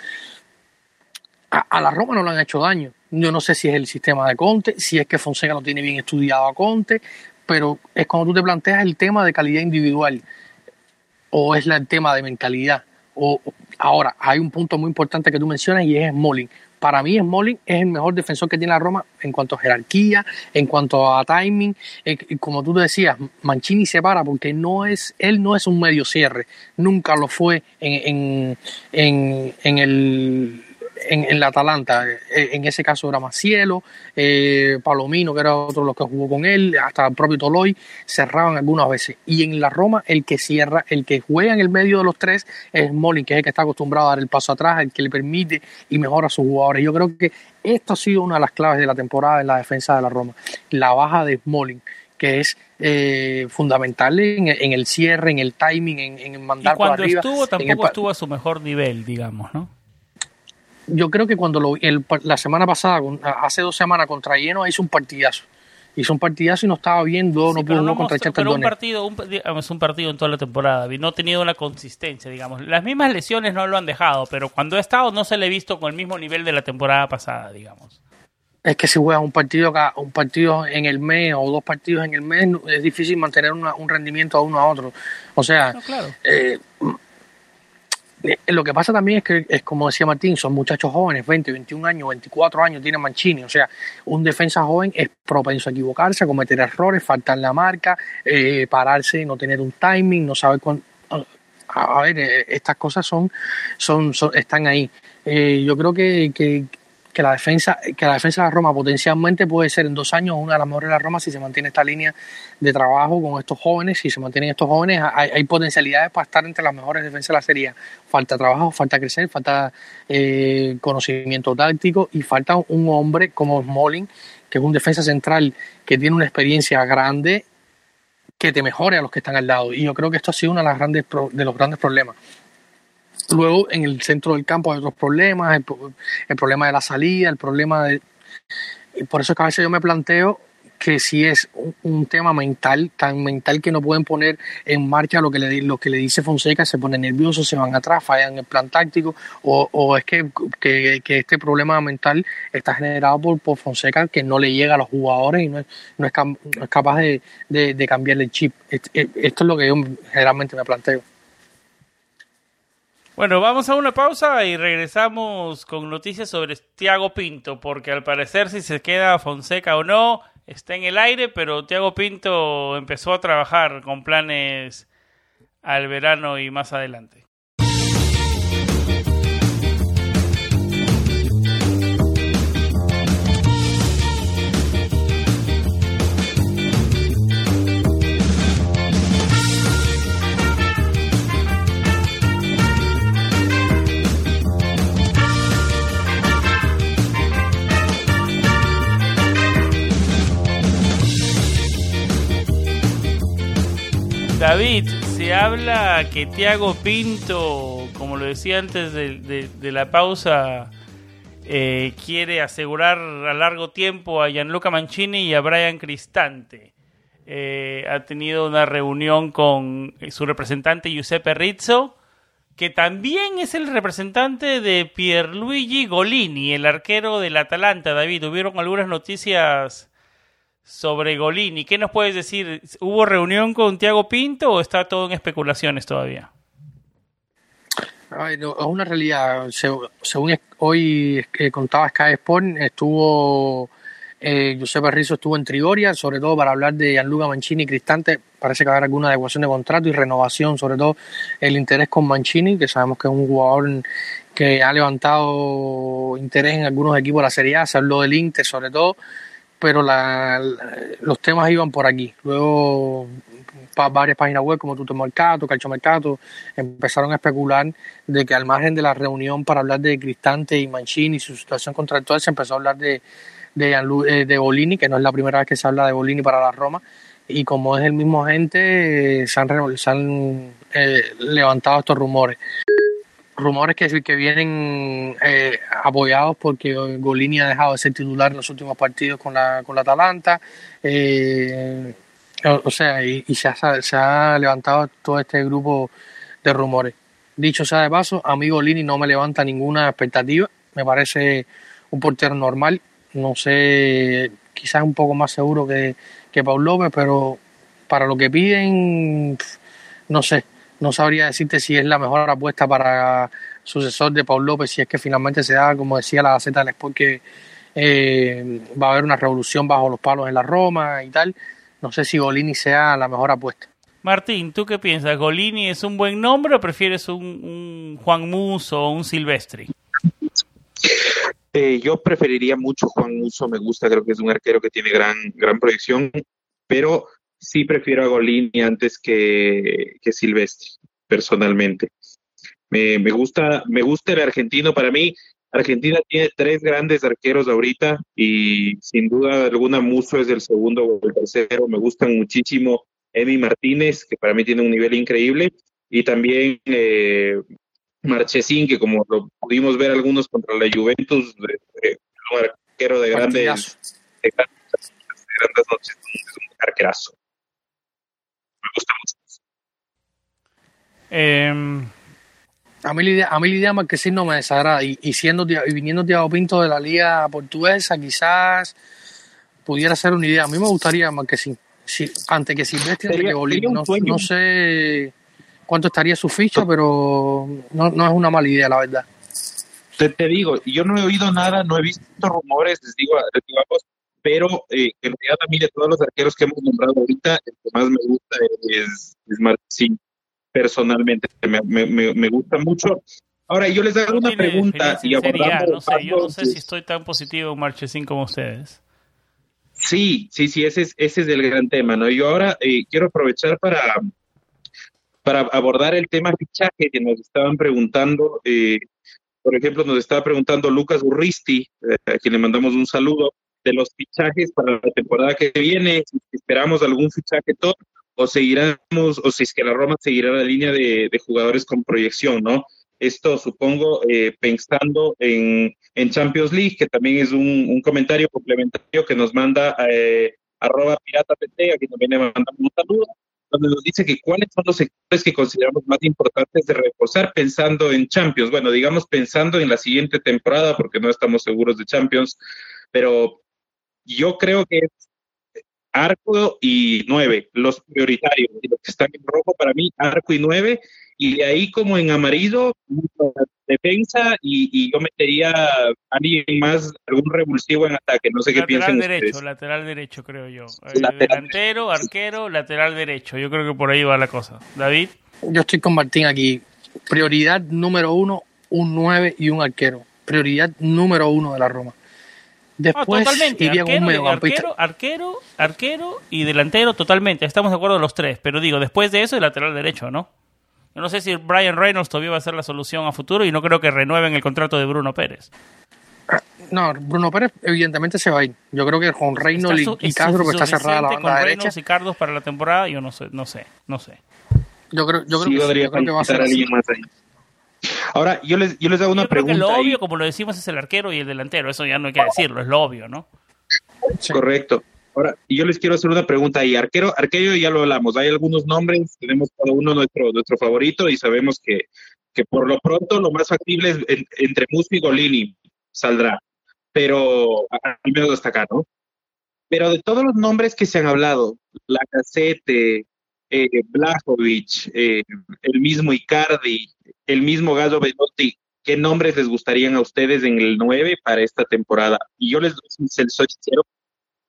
a, la Roma no le han hecho daño. Yo no sé si es el sistema de Conte, si es que Fonseca no tiene bien estudiado a Conte, pero es cuando tú te planteas el tema de calidad individual o es el tema de mentalidad. O, ahora, hay un punto muy importante que tú mencionas y es Smalling. Para mí, Smalling es el mejor defensor que tiene la Roma en cuanto a jerarquía, en cuanto a timing. Eh, como tú decías, Mancini se para porque no es, él no es un medio cierre. Nunca lo fue en, en, en, en el en, en la Atalanta, eh, en ese caso era Macielo, eh, Palomino, que era otro de los que jugó con él, hasta el propio Toloy, cerraban algunas veces. Y en la Roma, el que cierra, el que juega en el medio de los tres es Molin, que es el que está acostumbrado a dar el paso atrás, el que le permite y mejora a sus jugadores. Yo creo que esto ha sido una de las claves de la temporada en la defensa de la Roma, la baja de Molin que es eh, fundamental en, en, el cierre, en el timing, en, en mandar y cuando arriba. estuvo tampoco estuvo a su mejor nivel, digamos, ¿no? Yo creo que cuando lo, el, la semana pasada, hace dos semanas contra Lleno, hizo un partidazo. Hizo un partidazo y no estaba viendo, sí, no pudo no contra mostró, Pero un partido, un, digamos, un partido en toda la temporada, no ha tenido una consistencia, digamos. Las mismas lesiones no lo han dejado, pero cuando ha estado no se le ha visto con el mismo nivel de la temporada pasada, digamos es que si juegas un partido un partido en el mes o dos partidos en el mes es difícil mantener una, un rendimiento a uno a otro o sea no, claro. eh, lo que pasa también es que es como decía Martín son muchachos jóvenes 20 21 años 24 años tiene Mancini. O sea un defensa joven es propenso a equivocarse a cometer errores faltar la marca eh, pararse no tener un timing no saber cuándo a ver estas cosas son son, son están ahí. Eh, yo creo que, que que la defensa que la defensa de la Roma potencialmente puede ser en dos años una de las mejores de la Roma si se mantiene esta línea de trabajo con estos jóvenes. Si se mantienen estos jóvenes hay, hay potencialidades para estar entre las mejores defensas de la serie falta trabajo falta crecer falta eh, conocimiento táctico y falta un hombre como Smolin que es un defensa central que tiene una experiencia grande que te mejore a los que están al lado. Y yo creo que esto ha sido uno de, las grandes de los grandes problemas Luego en el centro del campo hay otros problemas, el, el, problema de la salida, el problema de... Por eso es que a veces yo me planteo que si es un, un, tema mental, tan mental que no pueden poner en marcha lo que le, lo que le dice Fonseca, se ponen nerviosos, se van atrás, fallan el plan táctico, o, o es que, que, que, este problema mental está generado por, por, Fonseca que no le llega a los jugadores y no es, no es, no es capaz de, de, de cambiarle el chip. Esto es lo que yo generalmente me planteo. Bueno, vamos a una pausa y regresamos con noticias sobre Tiago Pinto, porque al parecer si se queda Fonseca o no, está en el aire, pero Tiago Pinto empezó a trabajar con planes al verano y más adelante. David, se habla que Tiago Pinto, como lo decía antes de, la pausa, eh, quiere asegurar a largo tiempo a Gianluca Mancini y a Brian Cristante. Eh, ha tenido una reunión con su representante Giuseppe Rizzo, que también es el representante de Pierluigi Golini, el arquero del Atalanta. David, hubieron algunas noticias sobre Golini. ¿Qué nos puedes decir? ¿Hubo reunión con Tiago Pinto o está todo en especulaciones todavía? Ay, no, es una realidad. Según hoy eh, contaba Sky Sport, estuvo eh, Giuseppe Rizzo estuvo en Trigoria, sobre todo para hablar de Gianluca Mancini y Cristante. Parece que haber alguna adecuación de contrato y renovación, sobre todo el interés con Mancini, que sabemos que es un jugador que ha levantado interés en algunos equipos de la Serie A. Se habló del Inter, sobre todo pero la, los temas iban por aquí. Luego varias páginas web como Tutto Mercato, Calcio Mercato, empezaron a especular de que al margen de la reunión para hablar de Cristante y Mancini y su situación contractual se empezó a hablar de, de, de Bolini, que no es la primera vez que se habla de Bolini para la Roma, y como es el mismo agente, se han, se han eh, levantado estos rumores rumores que, que vienen eh, apoyados porque Golini ha dejado de ser titular en los últimos partidos con la, con la Atalanta. Eh, o, sea, y, y se, ha, se, ha, levantado todo este grupo de rumores. Dicho sea de paso, a mí Golini no me levanta ninguna expectativa. Me parece un portero normal. No sé, quizás un poco más seguro que, que Paul López, pero para lo que piden, no sé no sabría decirte si es la mejor apuesta para sucesor de Paul López, si es que finalmente se da, como decía la Gaceta del Sport, que eh, va a haber una revolución bajo los palos en la Roma y tal. No sé si Golini sea la mejor apuesta. Martín, ¿tú qué piensas? ¿Golini es un buen nombre o prefieres un, un Juan Mus o un Silvestri? Eh, yo preferiría mucho Juan Uso, me gusta, creo que es un arquero que tiene gran, gran proyección, pero sí prefiero a Golini antes que, que Silvestre, personalmente. Me, me, gusta, me gusta el argentino. Para mí, Argentina tiene tres grandes arqueros ahorita y sin duda alguna Muso es el segundo o el tercero. Me gustan muchísimo Emi Martínez, que para mí tiene un nivel increíble, y también eh, Marchesín, que como lo pudimos ver algunos contra la Juventus, un arquero de grandes, de grandes, noches, es un arquerazo. Me gusta mucho. Eh, a mí, la idea, a mí la idea Marquesín no me desagrada. Y, y, siendo, y viniendo Thiago Pinto de la liga portuguesa, quizás pudiera ser una idea. A mí me gustaría Marquesín. Si, antes que Silvestre, antes que Bolívar. No, no, sé cuánto estaría su ficha, pero no, no es una mala idea, la verdad. Te, te, digo, yo no he oído nada, no he visto rumores, les digo, les digo pero eh, en realidad a mí de todos los arqueros que hemos nombrado ahorita, el que más me gusta es, es personalmente. Me, me, me, gusta mucho. Ahora, yo les hago una pregunta. Y abordando no sé, yo no sé si estoy tan positivo en Marchesín como ustedes. Sí, sí, sí, ese es, ese es el gran tema, ¿no? Yo ahora eh, quiero aprovechar para, para abordar el tema fichaje que nos estaban preguntando. Eh, por ejemplo, nos estaba preguntando Lucas Urristi, eh, a quien le mandamos un saludo, de los fichajes para la temporada que viene, si esperamos algún fichaje top o seguiremos, o si es que la Roma seguirá la línea de, de jugadores con proyección, ¿no? Esto supongo eh, pensando en, en, Champions League, que también es un, un comentario complementario que nos manda eh, arroba pirata PT, a quien también le mandamos un saludo, donde nos dice que cuáles son los sectores que consideramos más importantes de reforzar pensando en Champions. Bueno, digamos pensando en la siguiente temporada, porque no estamos seguros de Champions, pero yo creo que es arco y nueve, los prioritarios, los que están en rojo para mí, arco y nueve, y de ahí como en amarillo, defensa, y, y yo metería a alguien más, algún revulsivo en ataque, no sé qué piensan derecho, ustedes. Lateral derecho, creo yo. Lateral delantero, derecho. arquero, lateral derecho, yo creo que por ahí va la cosa. David. Yo estoy con Martín aquí. Prioridad número uno, un nueve y un arquero. Prioridad número uno de la Roma. Después no, totalmente. iría arquero, un mediocampista. arquero, arquero, arquero y delantero, totalmente. Estamos de acuerdo los tres. Pero digo, después de eso, el lateral derecho, ¿no? Yo no sé si Brian Reynolds todavía va a ser la solución a futuro y no creo que renueven el contrato de Bruno Pérez. No, Bruno Pérez evidentemente se va a ir. Yo creo que con Reynolds su, y, y Castro que está cerrada la con banda Reynolds derecha. y Cardos para la temporada, yo no sé, no sé, no sé. Yo creo, yo creo Sí, que, sí, podría yo creo que va a ser así. alguien más ahí. Ahora, yo les, yo les hago una yo creo que pregunta. lo ahí. obvio, como lo decimos, es el arquero y el delantero. Eso ya no hay que decirlo, es lo obvio, ¿no? Sí. Correcto. Ahora, yo les quiero hacer una pregunta ahí. Arquero, arquero ya lo hablamos. Hay algunos nombres, tenemos cada uno nuestro, nuestro favorito y sabemos que, que por lo pronto lo más factible es en- entre Musso y Golini saldrá. Pero al menos hasta acá, ¿no? Pero de todos los nombres que se han hablado, Lacazette, eh, Blajovic, eh, el mismo Icardi, el mismo Gallo Belotti, ¿qué nombres les gustarían a ustedes en el 9 para esta temporada? Y yo les soy sincero,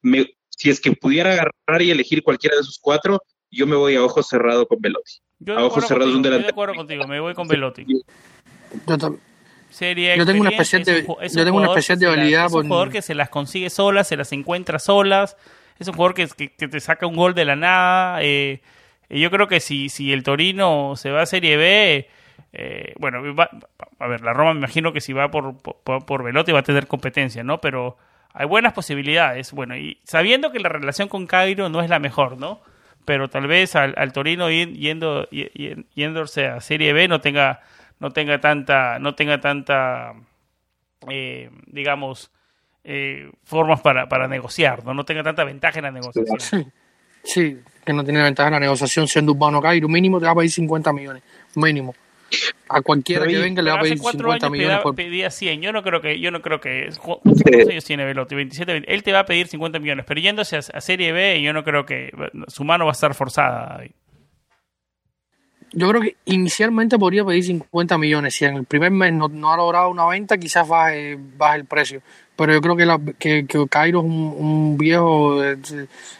me, si es que pudiera agarrar y elegir cualquiera de esos cuatro, yo me voy a ojo cerrado con Velotti. Yo A de ojos cerrados, un contigo, estoy de delantero. acuerdo contigo, me voy con Velotti. Yo tam- Serie Yo tengo una especial de- es un es yo un tengo una jugador especial que se debilidad la- Es un por- jugador que se las consigue solas, se las encuentra solas. Es un jugador que, que, que te saca un gol de la nada. Eh, y yo creo que si, si el Torino se va a Serie B, eh, bueno, va- a ver, la Roma me imagino que si va por, por, por Velotti va a tener competencia, ¿no? Pero hay buenas posibilidades. Bueno, y sabiendo que la relación con Cairo no es la mejor, ¿no? Pero tal vez al, al Torino yen- yendo, yéndose a Serie B no tenga, no tenga tanta, no tenga tanta eh, digamos, eh, formas para, para negociar, ¿no? no tenga tanta ventaja en la negociación. Sí, sí, que no tiene ventaja en la negociación siendo Urbano Cairo. Mínimo te va a pedir 50 millones. Mínimo. A cualquiera que venga le va a pedir cuatro 50 años millones pedía, por... pedía 100. Yo no creo que, yo no creo que. ¿Cuántos años tiene Velotti? 27, 20. Él te va a pedir 50 millones, pero yéndose a, a Serie B, yo no creo que su mano va a estar forzada. David. Yo creo que inicialmente podría pedir 50 millones. Si en el primer mes no, no ha logrado una venta, quizás baje, baje el precio. Pero yo creo que, que, Cairo es un, viejo eh,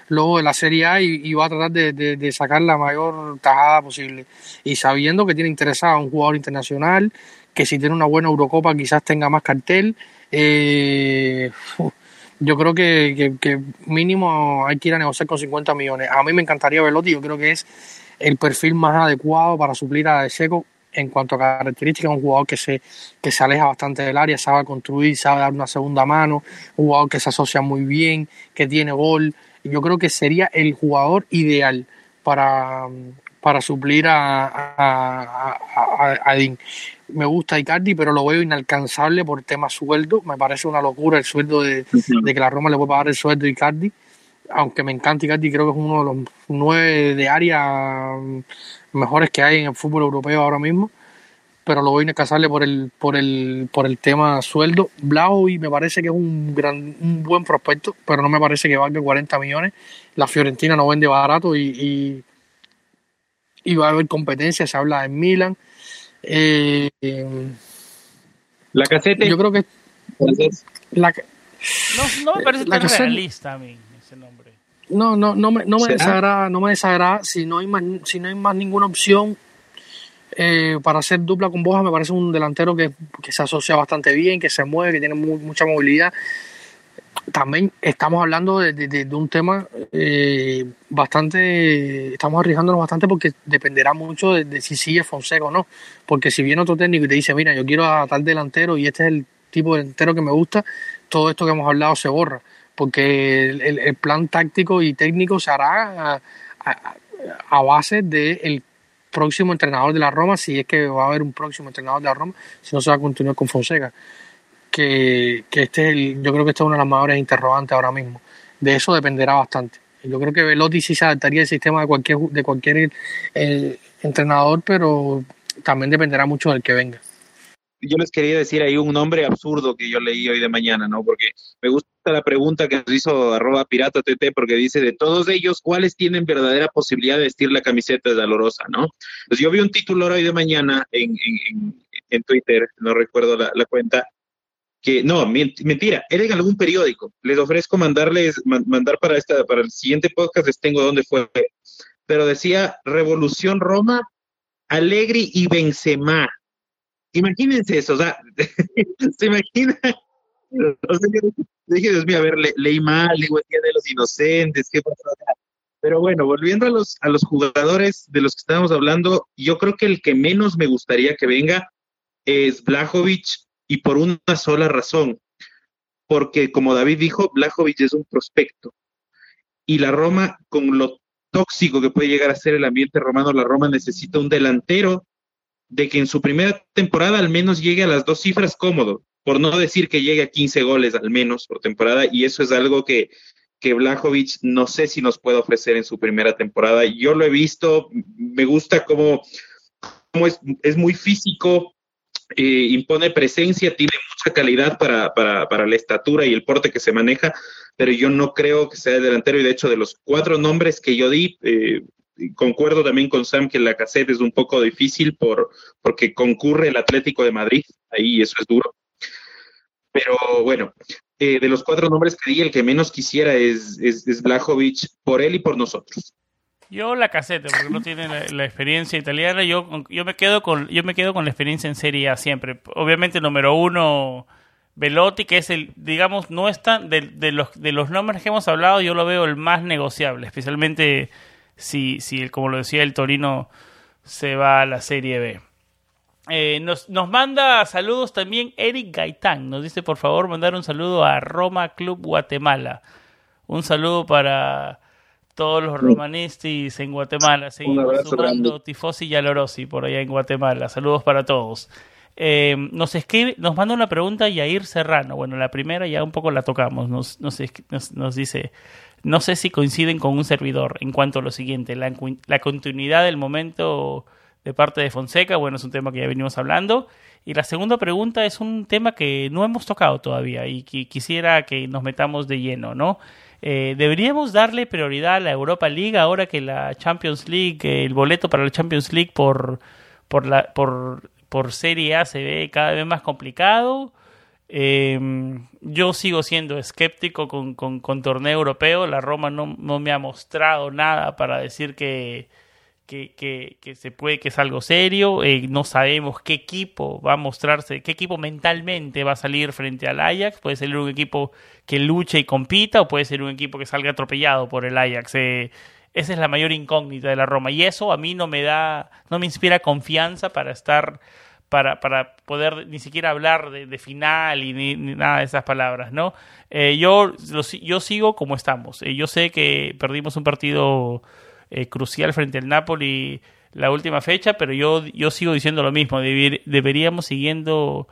lobo de la Serie A y, va a tratar de, de- sacar la mayor tajada posible. Y sabiendo que tiene interesado a un jugador internacional, que si tiene una buena Eurocopa quizás tenga más cartel Eh, yo creo que, mínimo hay que ir a negociar con 50 millones. A mí me encantaría Velotti, yo creo que es el perfil más adecuado para suplir a Seco en cuanto a características, un jugador que se, que se aleja bastante del área, sabe construir, sabe dar una segunda mano, un jugador que se asocia muy bien, que tiene gol. Yo creo que sería el jugador ideal para, para suplir a, a. Me gusta Icardi, pero lo veo inalcanzable por tema sueldo. Me parece una locura el sueldo de, de que la Roma le puede pagar el sueldo a Icardi. Aunque me encanta Icardi, creo que es uno de los nueve de área mejores que hay en el fútbol europeo ahora mismo. Pero lo veo inalcanzable por el, por el, por el tema sueldo. y me parece que es un, gran, un buen prospecto, pero no me parece que valga 40 millones. La Fiorentina no vende barato y y va a haber competencia, se habla en Milan. Eh, la caseta. Yo creo que. La, no, no me parece tan realista a mí. No, no, no me, no me desagrada, no me desagrada. Si no hay más, si no hay más ninguna opción eh, para hacer dupla con Boja, me parece un delantero que, que, se asocia bastante bien, que se mueve, que tiene mucha movilidad también estamos hablando de, un tema eh, bastante, estamos arriesgándonos bastante porque dependerá mucho de, si sigue Fonseca o no. Porque si viene otro técnico y te dice, mira, yo quiero a tal delantero y este es el tipo de delantero que me gusta, todo esto que hemos hablado se borra. Porque el, plan táctico y técnico se hará a, base del próximo entrenador de la Roma, si es que va a haber un próximo entrenador de la Roma, si no se va a continuar con Fonseca que, este es el, yo creo que esta es una de las mayores interrogantes ahora mismo. De eso dependerá bastante. Yo creo que Velotti sí se adaptaría al sistema de cualquier, de cualquier eh, entrenador, pero también dependerá mucho del que venga. Yo les quería decir ahí un nombre absurdo que yo leí hoy de mañana, ¿no? Porque me gusta la pregunta que nos hizo arroba pirata TT, porque dice, de todos ellos, ¿cuáles tienen verdadera posibilidad de vestir la camiseta de Dolorosa, no? Pues yo vi un título hoy de mañana en, en, Twitter, no recuerdo la, la cuenta, que no, mentira, era en algún periódico. Les ofrezco mandarles, mandar para esta, para el siguiente podcast, les tengo dónde fue. Pero decía Revolución Roma, Alegri y Benzema. Imagínense eso, o sea, se imagina. O dije, Dios mío, a ver, leí mal, digo el Día de los Inocentes, ¿qué pasó Pero bueno, volviendo a los, a los jugadores de los que estábamos hablando, yo creo que el que menos me gustaría que venga es Blajovic y por una sola razón, porque como David dijo, Blajovic es un prospecto y la Roma, con lo tóxico que puede llegar a ser el ambiente romano, la Roma necesita un delantero de que en su primera temporada al menos llegue a las dos cifras cómodo, por no decir que llegue a 15 goles al menos por temporada, y eso es algo que, que Blajovic no sé si nos puede ofrecer en su primera temporada. Yo lo he visto, me gusta cómo, es, es muy físico, eh, impone presencia, tiene mucha calidad para, para, para, la estatura y el porte que se maneja, pero yo no creo que sea el delantero y de hecho de los cuatro nombres que yo di, eh, concuerdo también con Sam que la cassette es un poco difícil por, porque concurre el Atlético de Madrid, ahí eso es duro. Pero bueno, eh, de los cuatro nombres que di, el que menos quisiera es, es, es Blajovic por él y por nosotros. Yo la caseta, porque no tiene la, experiencia italiana. Yo, yo me quedo con, yo me quedo con la experiencia en Serie A siempre. Obviamente, número uno, Velotti, que es el, digamos, no está de, de, los de los nombres que hemos hablado, yo lo veo el más negociable, especialmente si, si como lo decía el Torino se va a la Serie B. Eh, nos, nos manda saludos también Eric Gaitán. Nos dice, por favor, mandar un saludo a Roma Club Guatemala. Un saludo para todos los romanistas en Guatemala. Seguimos sumando Tifosi y Alorosi por allá en Guatemala. Saludos para todos. Eh, nos escribe, nos manda una pregunta Yair Serrano. Bueno, la primera ya un poco la tocamos. Nos, nos, nos, dice, no sé si coinciden con un servidor en cuanto a lo siguiente, la, la continuidad del momento de parte de Fonseca. Bueno, es un tema que ya venimos hablando. Y la segunda pregunta es un tema que no hemos tocado todavía y que quisiera que nos metamos de lleno, ¿no? Eh, deberíamos darle prioridad a la Europa League ahora que la Champions League, el boleto para la Champions League por, por, la, por, por Serie A se ve cada vez más complicado. Em, yo sigo siendo escéptico con, con, torneo europeo. La Roma no, no, me ha mostrado nada para decir que, que, que, se puede que es algo serio. Eh, no sabemos qué equipo va a mostrarse, qué equipo mentalmente va a salir frente al Ajax. Puede ser un equipo que luche y compita o puede ser un equipo que salga atropellado por el Ajax. Eh, esa es la mayor incógnita de la Roma y eso a mí no me da, no me inspira confianza para estar para, para poder ni siquiera hablar de, final y ni, nada de esas palabras, ¿no? Eh, yo, yo sigo como estamos. yo sé que perdimos un partido eh, crucial frente al Napoli la última fecha, pero yo, yo sigo diciendo lo mismo, deberíamos siguiendo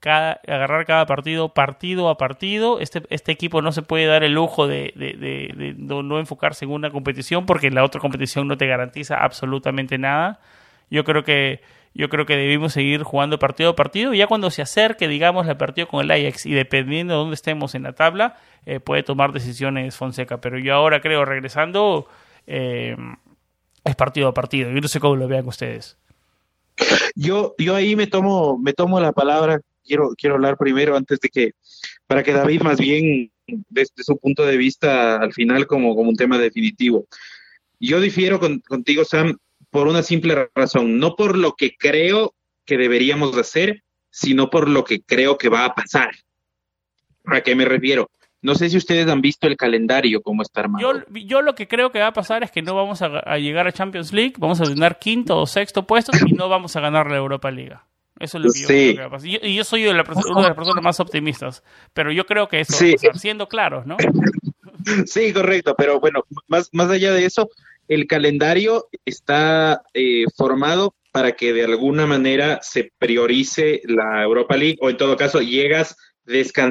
cada, agarrar cada partido partido a partido. Este, este equipo no se puede dar el lujo de, de, no enfocarse en una competición porque la otra competición no te garantiza absolutamente nada. Yo creo que yo creo que debimos seguir jugando partido a partido. Ya cuando se acerque, digamos, el partido con el Ajax y dependiendo de dónde estemos en la tabla, eh, puede tomar decisiones Fonseca. Pero yo ahora creo, regresando, eh, es partido a partido. Yo no sé cómo lo vean ustedes. Yo, yo ahí me tomo, me tomo la palabra. Quiero, quiero hablar primero antes de que, para que David más bien desde su punto de vista al final como, como un tema definitivo. Yo difiero contigo, Sam, por una simple razón, no por lo que creo que deberíamos hacer, sino por lo que creo que va a pasar. ¿A qué me refiero? No sé si ustedes han visto el calendario, cómo está armado. Yo, yo lo que creo que va a pasar es que no vamos a, llegar a Champions League, vamos a tener quinto o sexto puesto y no vamos a ganar la Europa League. Eso es lo que yo creo que va a pasar. Y yo, soy una de las personas más optimistas, pero yo creo que eso va a pasar, siendo claros, ¿no? Sí, correcto, pero bueno, más, más allá de eso, el calendario está eh, formado para que de alguna manera se priorice la Europa League o en todo caso llegas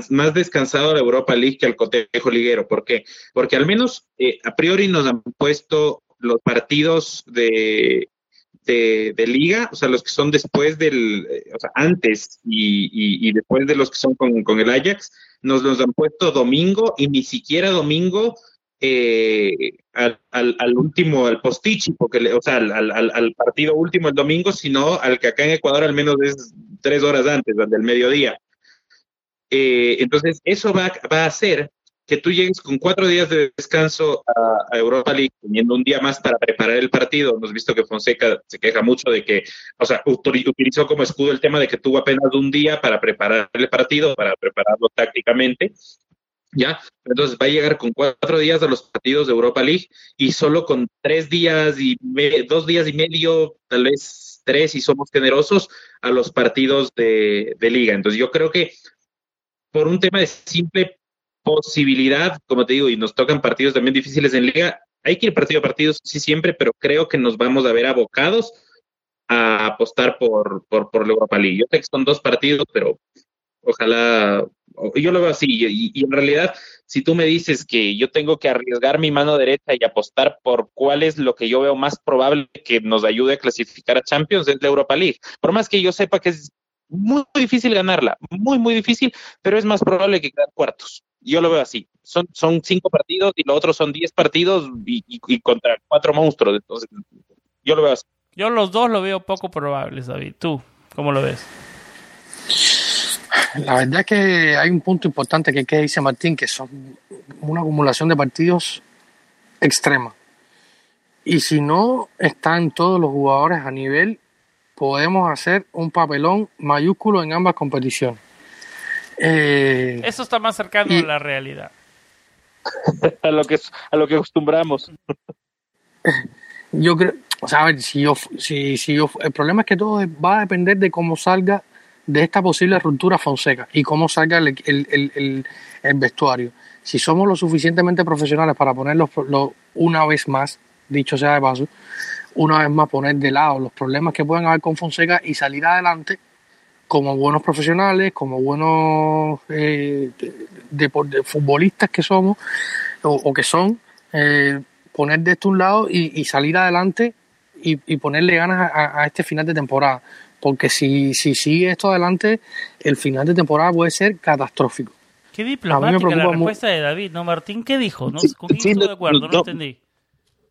más descansado a la Europa League que al cotejo liguero. ¿Por qué? Porque al menos eh, a priori nos han puesto los partidos de, de, liga, o sea, los que son después del, eh, o sea, antes y, y, después de los que son con, con, el Ajax, nos los han puesto domingo y ni siquiera domingo eh, al, al, último, al postichi, porque, o sea, al, al, partido último el domingo, sino al que acá en Ecuador al menos es tres horas antes, del mediodía. Eh, entonces, eso va, va, a hacer que tú llegues con cuatro días de descanso a, Europa League, teniendo un día más para preparar el partido. Hemos visto que Fonseca se queja mucho de que, o sea, utilizó como escudo el tema de que tuvo apenas un día para preparar el partido, para prepararlo tácticamente. ¿Ya? Entonces va a llegar con cuatro días a los partidos de Europa League y solo con tres días y dos días y medio, tal vez tres, si somos generosos, a los partidos de, liga. Entonces yo creo que por un tema de simple posibilidad, como te digo, y nos tocan partidos también difíciles en liga, hay que ir partido a partido, sí, siempre, pero creo que nos vamos a ver abocados a apostar por, por, por la Europa League. Yo sé que son dos partidos, pero ojalá, yo lo veo así, y, y, en realidad, si tú me dices que yo tengo que arriesgar mi mano derecha y apostar por cuál es lo que yo veo más probable que nos ayude a clasificar a Champions, es la Europa League. Por más que yo sepa que es muy difícil ganarla, muy, muy difícil, pero es más probable que queden cuartos. Yo lo veo así. Son, son cinco partidos y los otros son diez partidos y, contra cuatro monstruos. Entonces, yo lo veo así. Yo los dos lo veo poco probables, David. ¿Tú cómo lo ves? La verdad es que hay un punto importante que, que dice Martín, que son una acumulación de partidos extrema. Y si no están todos los jugadores a nivel podemos hacer un papelón mayúsculo en ambas competiciones. Eh, Eso está más cercano a la realidad. a lo que a lo que acostumbramos. Yo creo, o sea, a ver, si yo, si, si yo, el problema es que todo va a depender de cómo salga de esta posible ruptura Fonseca y cómo salga el, el, el, el vestuario. Si somos lo suficientemente profesionales para ponerlo una vez más, dicho sea de paso, una vez más poner de lado los problemas que pueden haber con Fonseca y salir adelante como buenos profesionales, como buenos eh, de, futbolistas que somos o, que son, eh, poner de esto un lado y, salir adelante y, ponerle ganas a, este final de temporada. Porque si, si sigue esto adelante, el final de temporada puede ser catastrófico. Qué diplomática la respuesta de David, ¿no, Martín? ¿Qué dijo? ¿No? ¿Con quién estoy de acuerdo? no entendí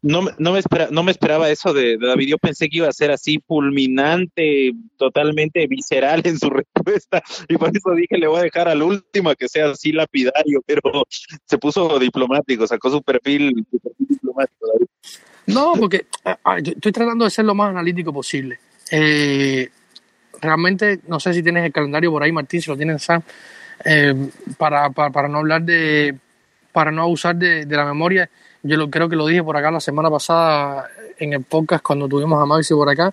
no, no, me no me esperaba eso de, David. Yo pensé que iba a ser así fulminante, totalmente visceral en su respuesta. Y por eso dije, le voy a dejar al último que sea así lapidario, pero se puso diplomático, sacó su perfil, diplomático. No, porque ah, ah, yo estoy tratando de ser lo más analítico posible. Eh, realmente, no sé si tienes el calendario por ahí, Martín, si lo tienes, Sam, eh, para, para, para no hablar de, para no abusar de, de la memoria. Yo lo, creo que lo dije por acá la semana pasada en el podcast cuando tuvimos a Maxi por acá.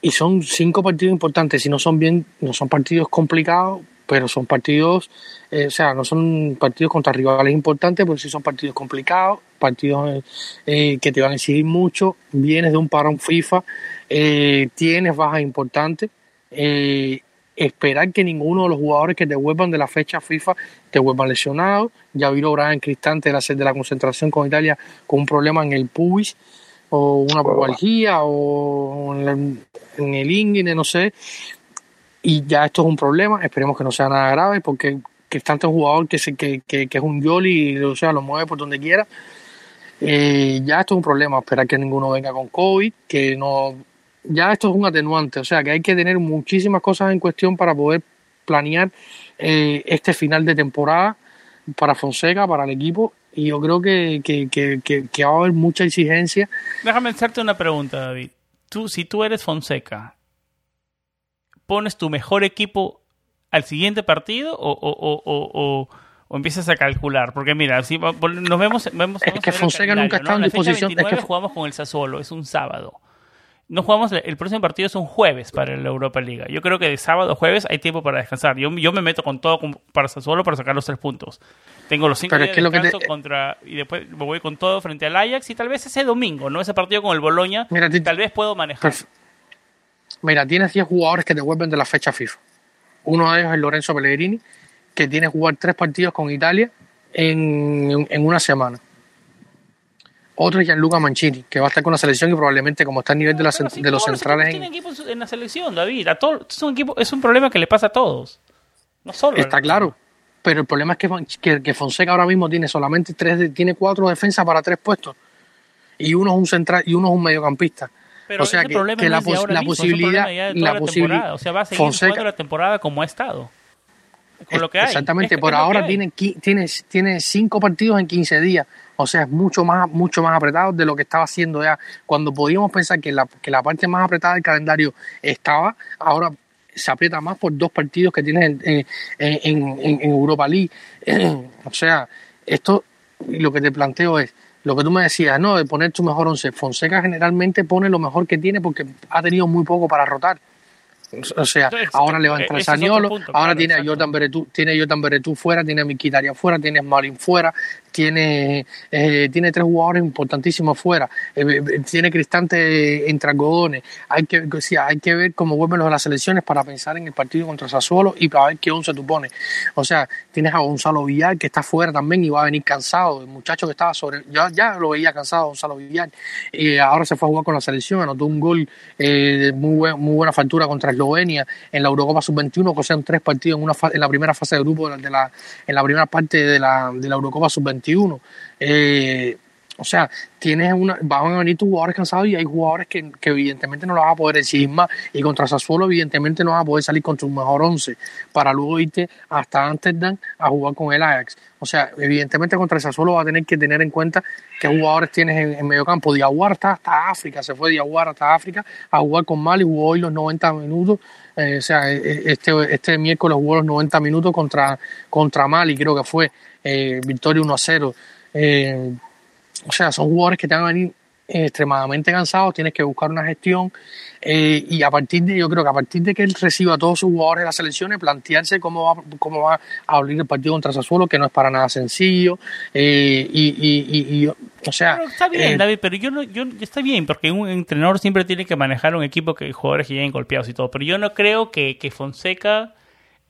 Y son cinco partidos importantes. Si no son bien, no son partidos complicados, pero son partidos, eh, o sea, no son partidos contra rivales importantes, pero sí son partidos complicados, partidos eh, que te van a exigir mucho. Vienes de un parón FIFA, eh, tienes bajas importantes. Eh, esperar que ninguno de los jugadores que te vuelvan de la fecha FIFA te vuelvan lesionados. Ya vi lograr en Cristante de la, de la concentración con Italia con un problema en el pubis o una pubalgia o en el, en el no sé. Y ya esto es un problema. Esperemos que no sea nada grave porque Cristante es un jugador que, se, que, que, que es un yoli o sea, lo mueve por donde quiera. Eh, ya esto es un problema. Esperar que ninguno venga con COVID, que no ya esto es un atenuante, o sea que hay que tener muchísimas cosas en cuestión para poder planear eh, este final de temporada para Fonseca, para el equipo, y yo creo que, que, que, que, va a haber mucha exigencia. Déjame hacerte una pregunta, David. Tú, si tú eres Fonseca, ¿pones tu mejor equipo al siguiente partido o, o, o, o, o empiezas a calcular? Porque mira, si nos vemos... vemos es que Fonseca nunca está ¿no? en disposición... Es que jugamos con el Sassuolo, es un sábado no jugamos el próximo partido es un jueves para la Europa Liga. Yo creo que de sábado a jueves hay tiempo para descansar. Yo, yo me meto con todo para solo para sacar los tres puntos. Tengo los cinco Pero días es que de lo que descanso te- contra y después me voy con todo frente al Ajax y tal vez ese domingo, no ese partido con el Boloña, Mira, tal vez puedo manejar. Perf- Mira, tienes 10 jugadores que te vuelven de la fecha FIFA. Uno de ellos es Lorenzo Pellegrini, que tiene que jugar tres partidos con Italia en, en una semana. Otro es Gianluca Mancini, que va a estar con la selección y probablemente, como está a nivel de, si los centrales equipos en, tienen equipos en la selección, David. A es un equipo, es un problema que le pasa a todos. No solo. Está claro. Pero el problema es que, que, que Fonseca ahora mismo tiene solamente tres, tiene cuatro defensas para tres puestos. Y uno es un central y uno es un mediocampista. Pero o sea ese que- problema que no la es de pos- ahora la mismo, posibilidad- de toda la temporada. O sea, va a seguir Fonseca- jugando la temporada como ha estado. Con lo que hay. Exactamente, Es- por es ahora tiene, tiene, tiene cinco partidos en 15 días. O sea, es mucho más, mucho más apretado de lo que estaba haciendo ya. Cuando podíamos pensar que la, que la parte más apretada del calendario estaba, ahora se aprieta más por dos partidos que tienes en, en, en- en- en Europa League. o sea, esto lo que te planteo es, lo que tú me decías, no, de poner tu mejor once. Fonseca generalmente pone lo mejor que tiene porque ha tenido muy poco para rotar. O sea, Entonces, ahora le va a entrar otro Zaniolo, punto, ahora claro, tiene a. Jordan Beretú, tiene a Jordan Beretú fuera, tiene a Mkhitaryan fuera, tiene a Malin fuera, tiene, eh, tiene tres jugadores importantísimos fuera, eh, eh, tiene Cristante entre algodones. Hay que, o hay que ver cómo vuelven los de las selecciones para pensar en el partido contra Sassuolo y para ver qué once tú pones. O sea, tienes a Gonzalo Villar que está fuera también y va a venir cansado. El muchacho que estaba sobre, ya, ya lo veía cansado Gonzalo Villar. Y ahora se fue a jugar con la selección, anotó un gol eh, muy, buen- muy buena factura contra Eslovenia en la Eurocopa Sub-21, que sean tres partidos en, una en la primera fase de grupo de la, de la- en la primera parte de la, de la Eurocopa Sub-21. Eh, o sea, tienes una, van a venir tus jugadores cansados y hay jugadores que, evidentemente no lo vas a poder exigir más. Y contra Sassuolo, evidentemente no vas a poder salir con tu mejor once para luego irte hasta Amsterdam a jugar con el Ajax. O sea, evidentemente contra Sassuolo va a tener que tener en cuenta qué jugadores tienes en, en medio campo. Diaguar está hasta África, se fue Diaguar hasta África a jugar con Mali, jugó hoy los 90 minutos. Eh, o sea, eh, este, este miércoles jugó los 90 minutos contra, contra Mali, creo que fue eh, victoria 1 a 0. Eh, o sea, son jugadores que te van a venir eh, extremadamente cansados, tienes que buscar una gestión eh, y a partir de, yo creo que a partir de que él reciba a todos sus jugadores de las selecciones, plantearse cómo va, cómo va a abrir el partido contra Sassuolo, que no es para nada sencillo, eh, y, y, y, y, o sea... Pero está bien, eh, David, pero yo no, yo está bien, porque un entrenador siempre tiene que manejar un equipo que jugadores que lleguen golpeados y todo. Pero yo no creo que, que Fonseca,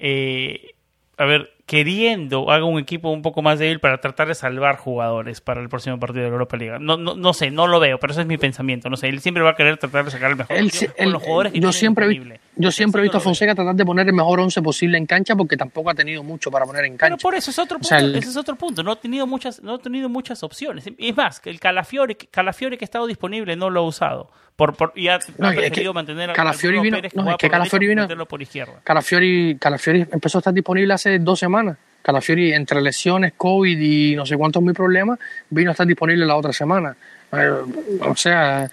eh, a ver, queriendo haga un equipo un poco más débil para tratar de salvar jugadores para el próximo partido de la Europa Liga. No, no, no sé, no lo veo, pero ese es mi pensamiento. No sé, él siempre va a querer tratar de sacar el mejor sí- con los jugadores que yo siempre, vi-. Yo siempre he visto a. Fonseca tratar de poner el mejor once posible en cancha porque tampoco ha tenido mucho para poner en Pero cancha. por eso es otro O punto, sea, el- ese es otro punto. No ha tenido muchas, no ha tenido muchas opciones. Es más, el Calafiore, Calafiore que ha estado disponible no lo ha usado. Por, por, y ha, No, ha es que preferido mantener a- Calafiori vino- Pérez, no, es que Calafiori vino- por izquierda. Calafiori, Calafiori empezó a estar disponible hace dos semanas. Calafiori, entre lesiones, COVID y no sé cuántos mil problemas, vino a estar disponible la otra semana. Eh, o sea,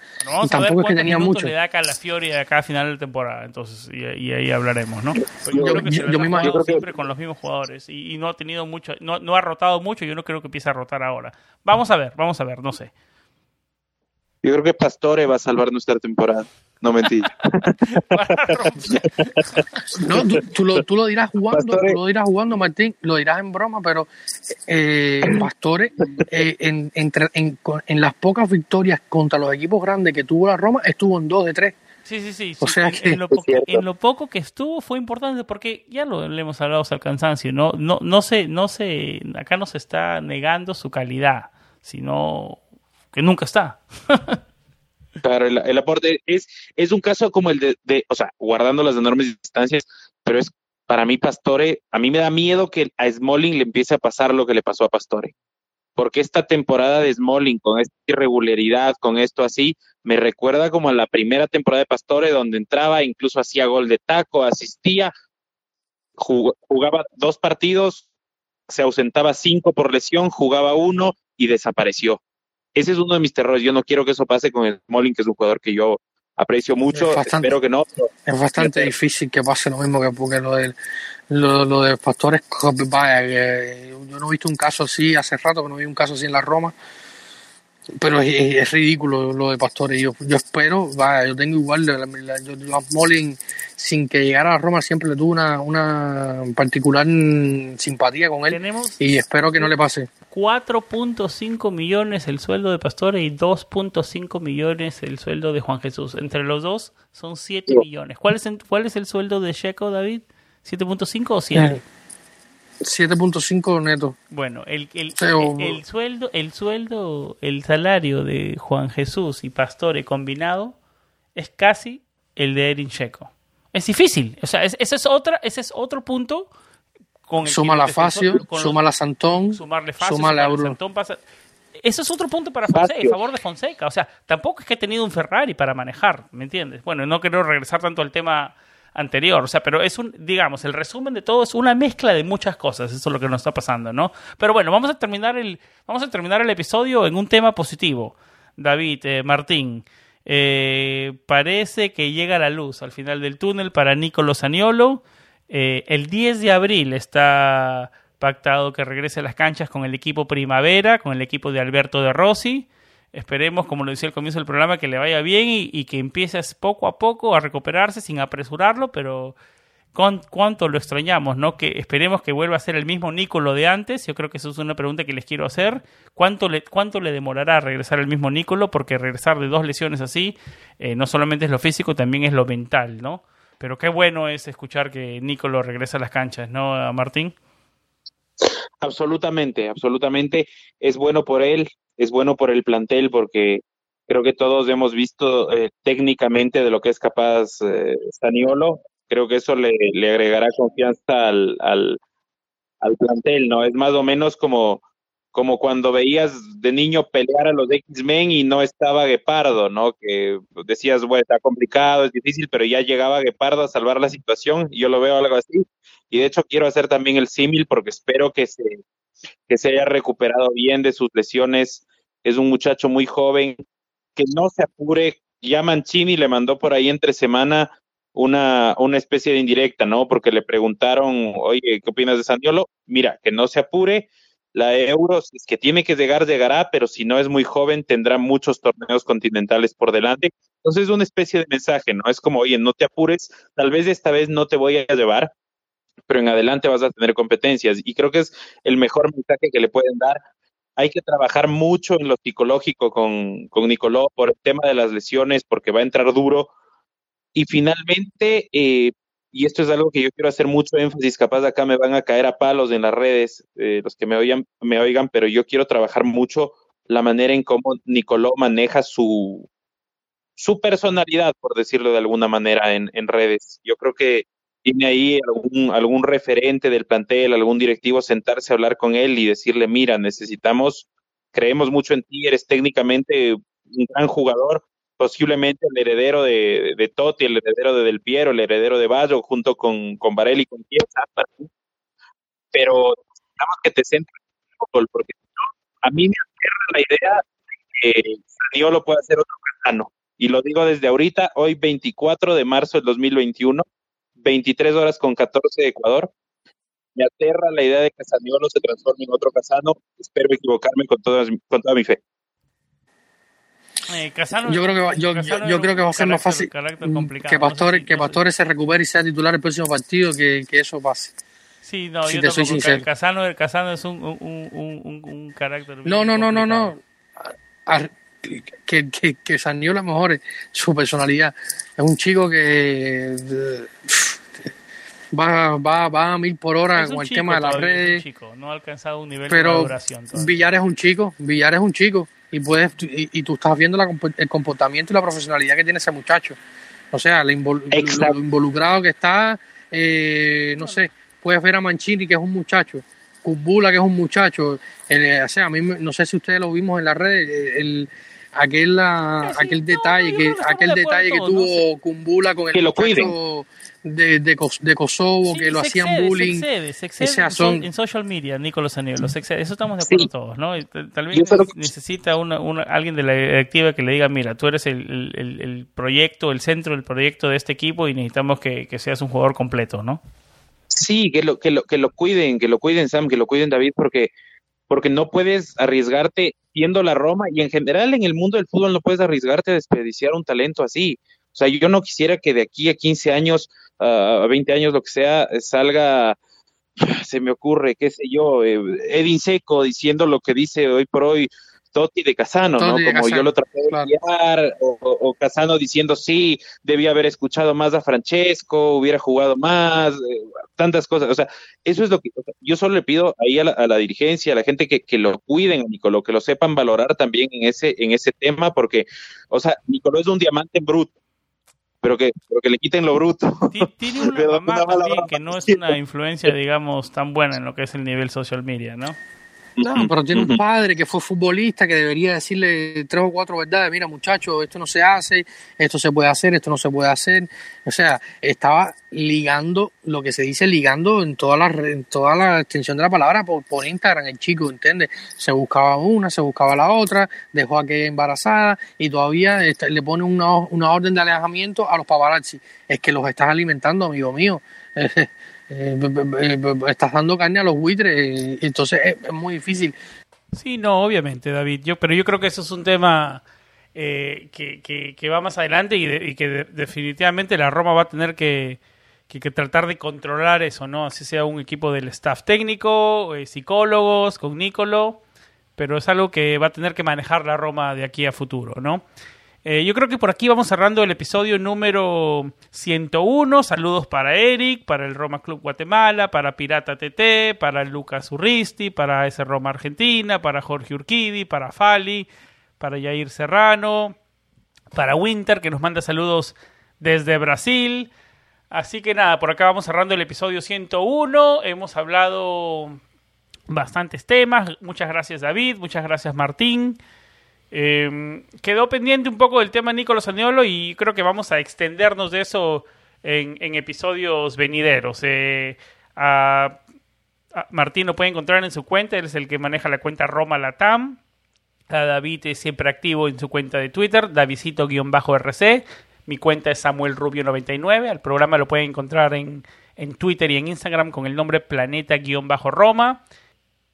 tampoco es que tenía mucho. le da Calafiori acá a final de temporada, entonces, y, ahí hablaremos, ¿no? yo, creo que yo, me imagino siempre con los mismos jugadores y, no ha tenido mucho, no, no ha rotado mucho, yo no creo que empiece a rotar ahora. Vamos a ver, vamos a ver, no sé. Yo creo que Pastore va a salvar nuestra temporada. No mentí. no, tú, lo, tú, lo, dirás jugando, tú lo dirás jugando, Martín, lo dirás en broma, pero eh, Pastore, eh, en, entre, en, en, las pocas victorias contra los equipos grandes que tuvo la Roma, estuvo en dos de tres. Sí, sí, sí. O sea que... en, lo en, lo poco que estuvo fue importante porque ya lo le hemos hablado al cansancio, no, no, no se, no se, acá no se está negando su calidad, sino que nunca está. Claro, el, aporte es, es un caso como el de, o sea, guardando las enormes distancias, pero es para mí Pastore, a mí me da miedo que a Smalling le empiece a pasar lo que le pasó a Pastore. Porque esta temporada de Smalling, con esta irregularidad, con esto así, me recuerda como a la primera temporada de Pastore, donde entraba, incluso hacía gol de taco, asistía, jugaba dos partidos, se ausentaba cinco por lesión, jugaba uno y desapareció ese es uno de mis terrores. Yo no quiero que eso pase con el Molin, que es un jugador que yo aprecio mucho. Espero que no. Es bastante difícil que pase lo mismo que porque lo del lo, lo de Pastores. Vaya, yo no he visto un caso así hace rato, que no vi un caso así en la Roma. Pero es, ridículo lo de Pastores. Yo, yo espero, vaya, yo tengo igual, yo, yo, Molin, sin que llegara a Roma, siempre le tuve una, una particular simpatía con él. y espero que no le pase. 4.5 millones el sueldo de Pastore y 2.5 millones el sueldo de Juan Jesús. Entre los dos son 7 millones. ¿Cuál es, ¿Cuál es el sueldo de Checo, David? ¿7.5 o 7? 7.5 eh, neto. Bueno, el, el, el, sueldo, el sueldo, el salario de Juan Jesús y Pastore combinado es casi el de Erin Checo. Es difícil, o sea, ese es otra, ese es otro punto suma la Facio, suma la Santón, sumarle Facio, suma la Santón pasa... Eso es otro punto para Fonseca, a favor de Fonseca. O sea, tampoco es que he tenido un Ferrari para manejar, ¿me entiendes? Bueno, no quiero regresar tanto al tema anterior, o sea, pero es un, digamos, el resumen de todo es una mezcla de muchas cosas, eso es lo que nos está pasando, ¿no? Pero bueno, vamos a terminar el, vamos a terminar el episodio en un tema positivo. David, eh, Martín, eh, parece que llega la luz al final del túnel para Nicolo Saniolo. Eh, el 10 de abril está pactado que regrese a las canchas con el equipo Primavera, con el equipo de Alberto de Rossi. Esperemos, como lo decía al comienzo del programa, que le vaya bien y, que empiece poco a poco a recuperarse sin apresurarlo, pero con, cuánto lo extrañamos, ¿no? Que esperemos que vuelva a ser el mismo Nicolo de antes. Yo creo que eso es una pregunta que les quiero hacer. ¿Cuánto le, cuánto le demorará regresar el mismo Nicolo? Porque regresar de dos lesiones así, eh, no solamente es lo físico, también es lo mental, ¿no? Pero qué bueno es escuchar que Nicolo regresa a las canchas, ¿no, Martín? Absolutamente, absolutamente. Es bueno por él, es bueno por el plantel, porque creo que todos hemos visto eh, técnicamente de lo que es capaz eh, Staniolo. Creo que eso le, agregará confianza al, al, al plantel, ¿no? Es más o menos como como cuando veías de niño pelear a los X-Men y no estaba Guepardo, ¿no? Que decías, bueno, está complicado, es difícil, pero ya llegaba Guepardo a salvar la situación, y yo lo veo algo así. Y de hecho quiero hacer también el símil porque espero que se, que se haya recuperado bien de sus lesiones. Es un muchacho muy joven, que no se apure. Ya Mancini le mandó por ahí entre semana una, una especie de indirecta, ¿no? Porque le preguntaron, oye, ¿qué opinas de Sandiolo? Mira, que no se apure, la Euro, es que tiene que llegar, llegará, pero si no es muy joven, tendrá muchos torneos continentales por delante. Entonces es una especie de mensaje, ¿no? Es como, oye, no te apures, tal vez esta vez no te voy a llevar, pero en adelante vas a tener competencias. Y creo que es el mejor mensaje que le pueden dar. Hay que trabajar mucho en lo psicológico con, con Nicoló por el tema de las lesiones, porque va a entrar duro. Y finalmente, eh, y esto es algo que yo quiero hacer mucho énfasis, capaz acá me van a caer a palos en las redes, eh, los que me oigan, me oigan, pero yo quiero trabajar mucho la manera en cómo Nicoló maneja su, su personalidad, por decirlo de alguna manera, en, en redes. Yo creo que tiene ahí algún, algún referente del plantel, algún directivo, sentarse a hablar con él y decirle, mira, necesitamos, creemos mucho en ti, eres técnicamente un gran jugador, posiblemente el heredero de, de, Totti, el heredero de Del Piero, el heredero de Bayo, junto con, con Varela y con Chiesa. Pero necesitamos que te centres en el fútbol, porque a mí me aterra la idea de que Saniolo puede hacer otro Casano. Y lo digo desde ahorita, hoy 24 de marzo del 2021, 23 horas con 14 de Ecuador. Me aterra la idea de que Saniolo se transforme en otro Casano. Espero equivocarme con, toda, con toda mi fe. Eh, Casano, Yo creo que va, yo, creo que va a ser más fácil que no sé Pastores, si- que Pastores se recupere y sea titular el próximo partido que, que eso pase. Sí, no, Si yo te soy sincero. Casano, el Casano es un, un, un, un, un carácter. No, no, no, no, no. que, que, que Saniola mejore su personalidad. Es un chico que va, va, va a mil por hora con el chico tema de las todavía, es un redes. chico, no ha alcanzado un nivel de Pero maduración. todavía. Villar es un chico, Villar es un chico y puedes y, y tú estás viendo la el comportamiento y la profesionalidad que tiene ese muchacho. O sea, la invol- lo involucrado que está, eh, no sé, puedes ver a Mancini que es un muchacho, Kumbula que es un muchacho, o sea, a mí me- no sé si ustedes lo vimos en las redes, el aquel ah, Sí, aquel No, detalle no, que aquel de detalle que tuvo Kumbula con el Que lo muchacho de, de, Kos- de Kosovo Sí, que lo hacían excede, bullying Se excede, se excede O sea, son- en social media, Nicolás Aniolo, se excede. Eso estamos de acuerdo Sí. todos, ¿no? Tal vez necesita una, una- alguien de la directiva que le diga, mira, tú eres el, el- el- proyecto, el centro del proyecto de este equipo y necesitamos que, que seas un jugador completo, ¿no? Sí, que lo, que lo, que lo cuiden, que lo cuiden Sam, que lo cuiden David, porque, porque no puedes arriesgarte siendo la Roma y en general en el mundo del fútbol no puedes arriesgarte a desperdiciar un talento así. O sea, yo no quisiera que de aquí a 15 años, a 20 años, lo que sea, salga, se me ocurre, qué sé yo, eh, Edin Seco diciendo lo que dice hoy por hoy Totti de Casano, ¿no? Como yo lo traté de claro. guiar, o, Casano diciendo sí, debía haber escuchado más a Francesco, hubiera jugado más, eh, tantas cosas. O sea, eso es lo que o sea, yo solo le pido ahí a la, a la dirigencia, a la gente que, que lo cuiden, a Nicolò, que lo sepan valorar también en ese, en ese tema, porque, o sea, Nicolò es un diamante bruto, pero que, pero que le quiten lo bruto. Ti- Tiene una mamá una también que no es una influencia, digamos, tan buena en lo que es el nivel social media, ¿no? No, pero tiene un padre que fue futbolista que debería decirle tres o cuatro verdades. Mira, muchacho, esto no se hace, esto se puede hacer, esto no se puede hacer. O sea, estaba ligando lo que se dice ligando en toda la re- en toda la extensión de la palabra por, por Instagram, el chico, ¿entiendes? Se buscaba una, se buscaba la otra, dejó a aquella embarazada y todavía está- le pone una, una orden de alejamiento a los paparazzi. Es que los estás alimentando, amigo mío. Eh, estás dando carne a los buitres, entonces es, muy difícil. Sí, no, obviamente, David. Yo, pero yo creo que eso es un tema eh, que, que- va más adelante y, que de- definitivamente la Roma va a tener que, que- que tratar de controlar eso, ¿no? Así sea un equipo del staff técnico, eh, psicólogos, con Nicolo, pero es algo que va a tener que manejar la Roma de aquí a futuro, ¿no? Eh, yo creo que por aquí vamos cerrando el episodio número 101. Saludos para Eric, para el Roma Club Guatemala, para Pirata TT, para Lucas Urristi, para ese Roma Argentina, para Jorge Urquidi, para Fali, para Yair Serrano, para Winter, que nos manda saludos desde Brasil. Así que nada, por acá vamos cerrando el episodio 101. Hemos hablado bastantes temas. Muchas gracias David, muchas gracias Martín. Eh, quedó pendiente un poco del tema Nicolás Aniolo y creo que vamos a extendernos de eso en, episodios venideros. Eh, Martín lo puede encontrar en su cuenta, él es el que maneja la cuenta Roma Latam. A David es siempre activo en su cuenta de Twitter, Davidcito-RC. Mi cuenta es Samuel Rubio99. Al programa lo pueden encontrar en, en Twitter y en Instagram con el nombre Planeta-Roma.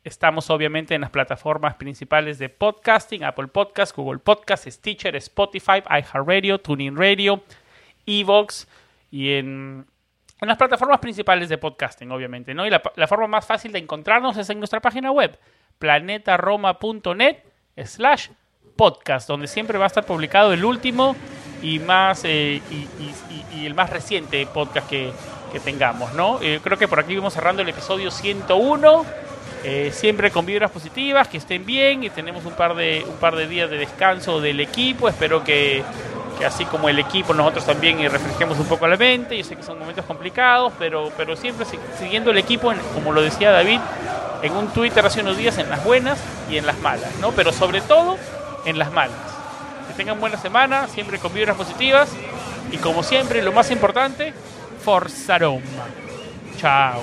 Estamos obviamente en las plataformas principales de podcasting, Apple Podcast, Google Podcast, Stitcher, Spotify, iHeartRadio, TuneIn Radio, Evox y en, en las plataformas principales de podcasting, obviamente, ¿no? Y la, forma más fácil de encontrarnos es en nuestra página web, planetaroma.net slash podcast, donde siempre va a estar publicado el último y más eh, y, el más reciente podcast que, que tengamos, ¿no? Eh, creo que por aquí vamos cerrando el episodio 101. Eh, siempre con vibras positivas, que estén bien y tenemos un par de un par de días de descanso del equipo. Espero que, que así como el equipo nosotros también refresquemos un poco la mente. Yo sé que son momentos complicados, pero pero siempre si- siguiendo el equipo, como lo decía David, en un Twitter hace unos días en las buenas y en las malas, ¿no? Pero sobre todo en las malas. Que tengan buena semana, siempre con vibras positivas y como siempre, lo más importante, Forza Roma. Chao.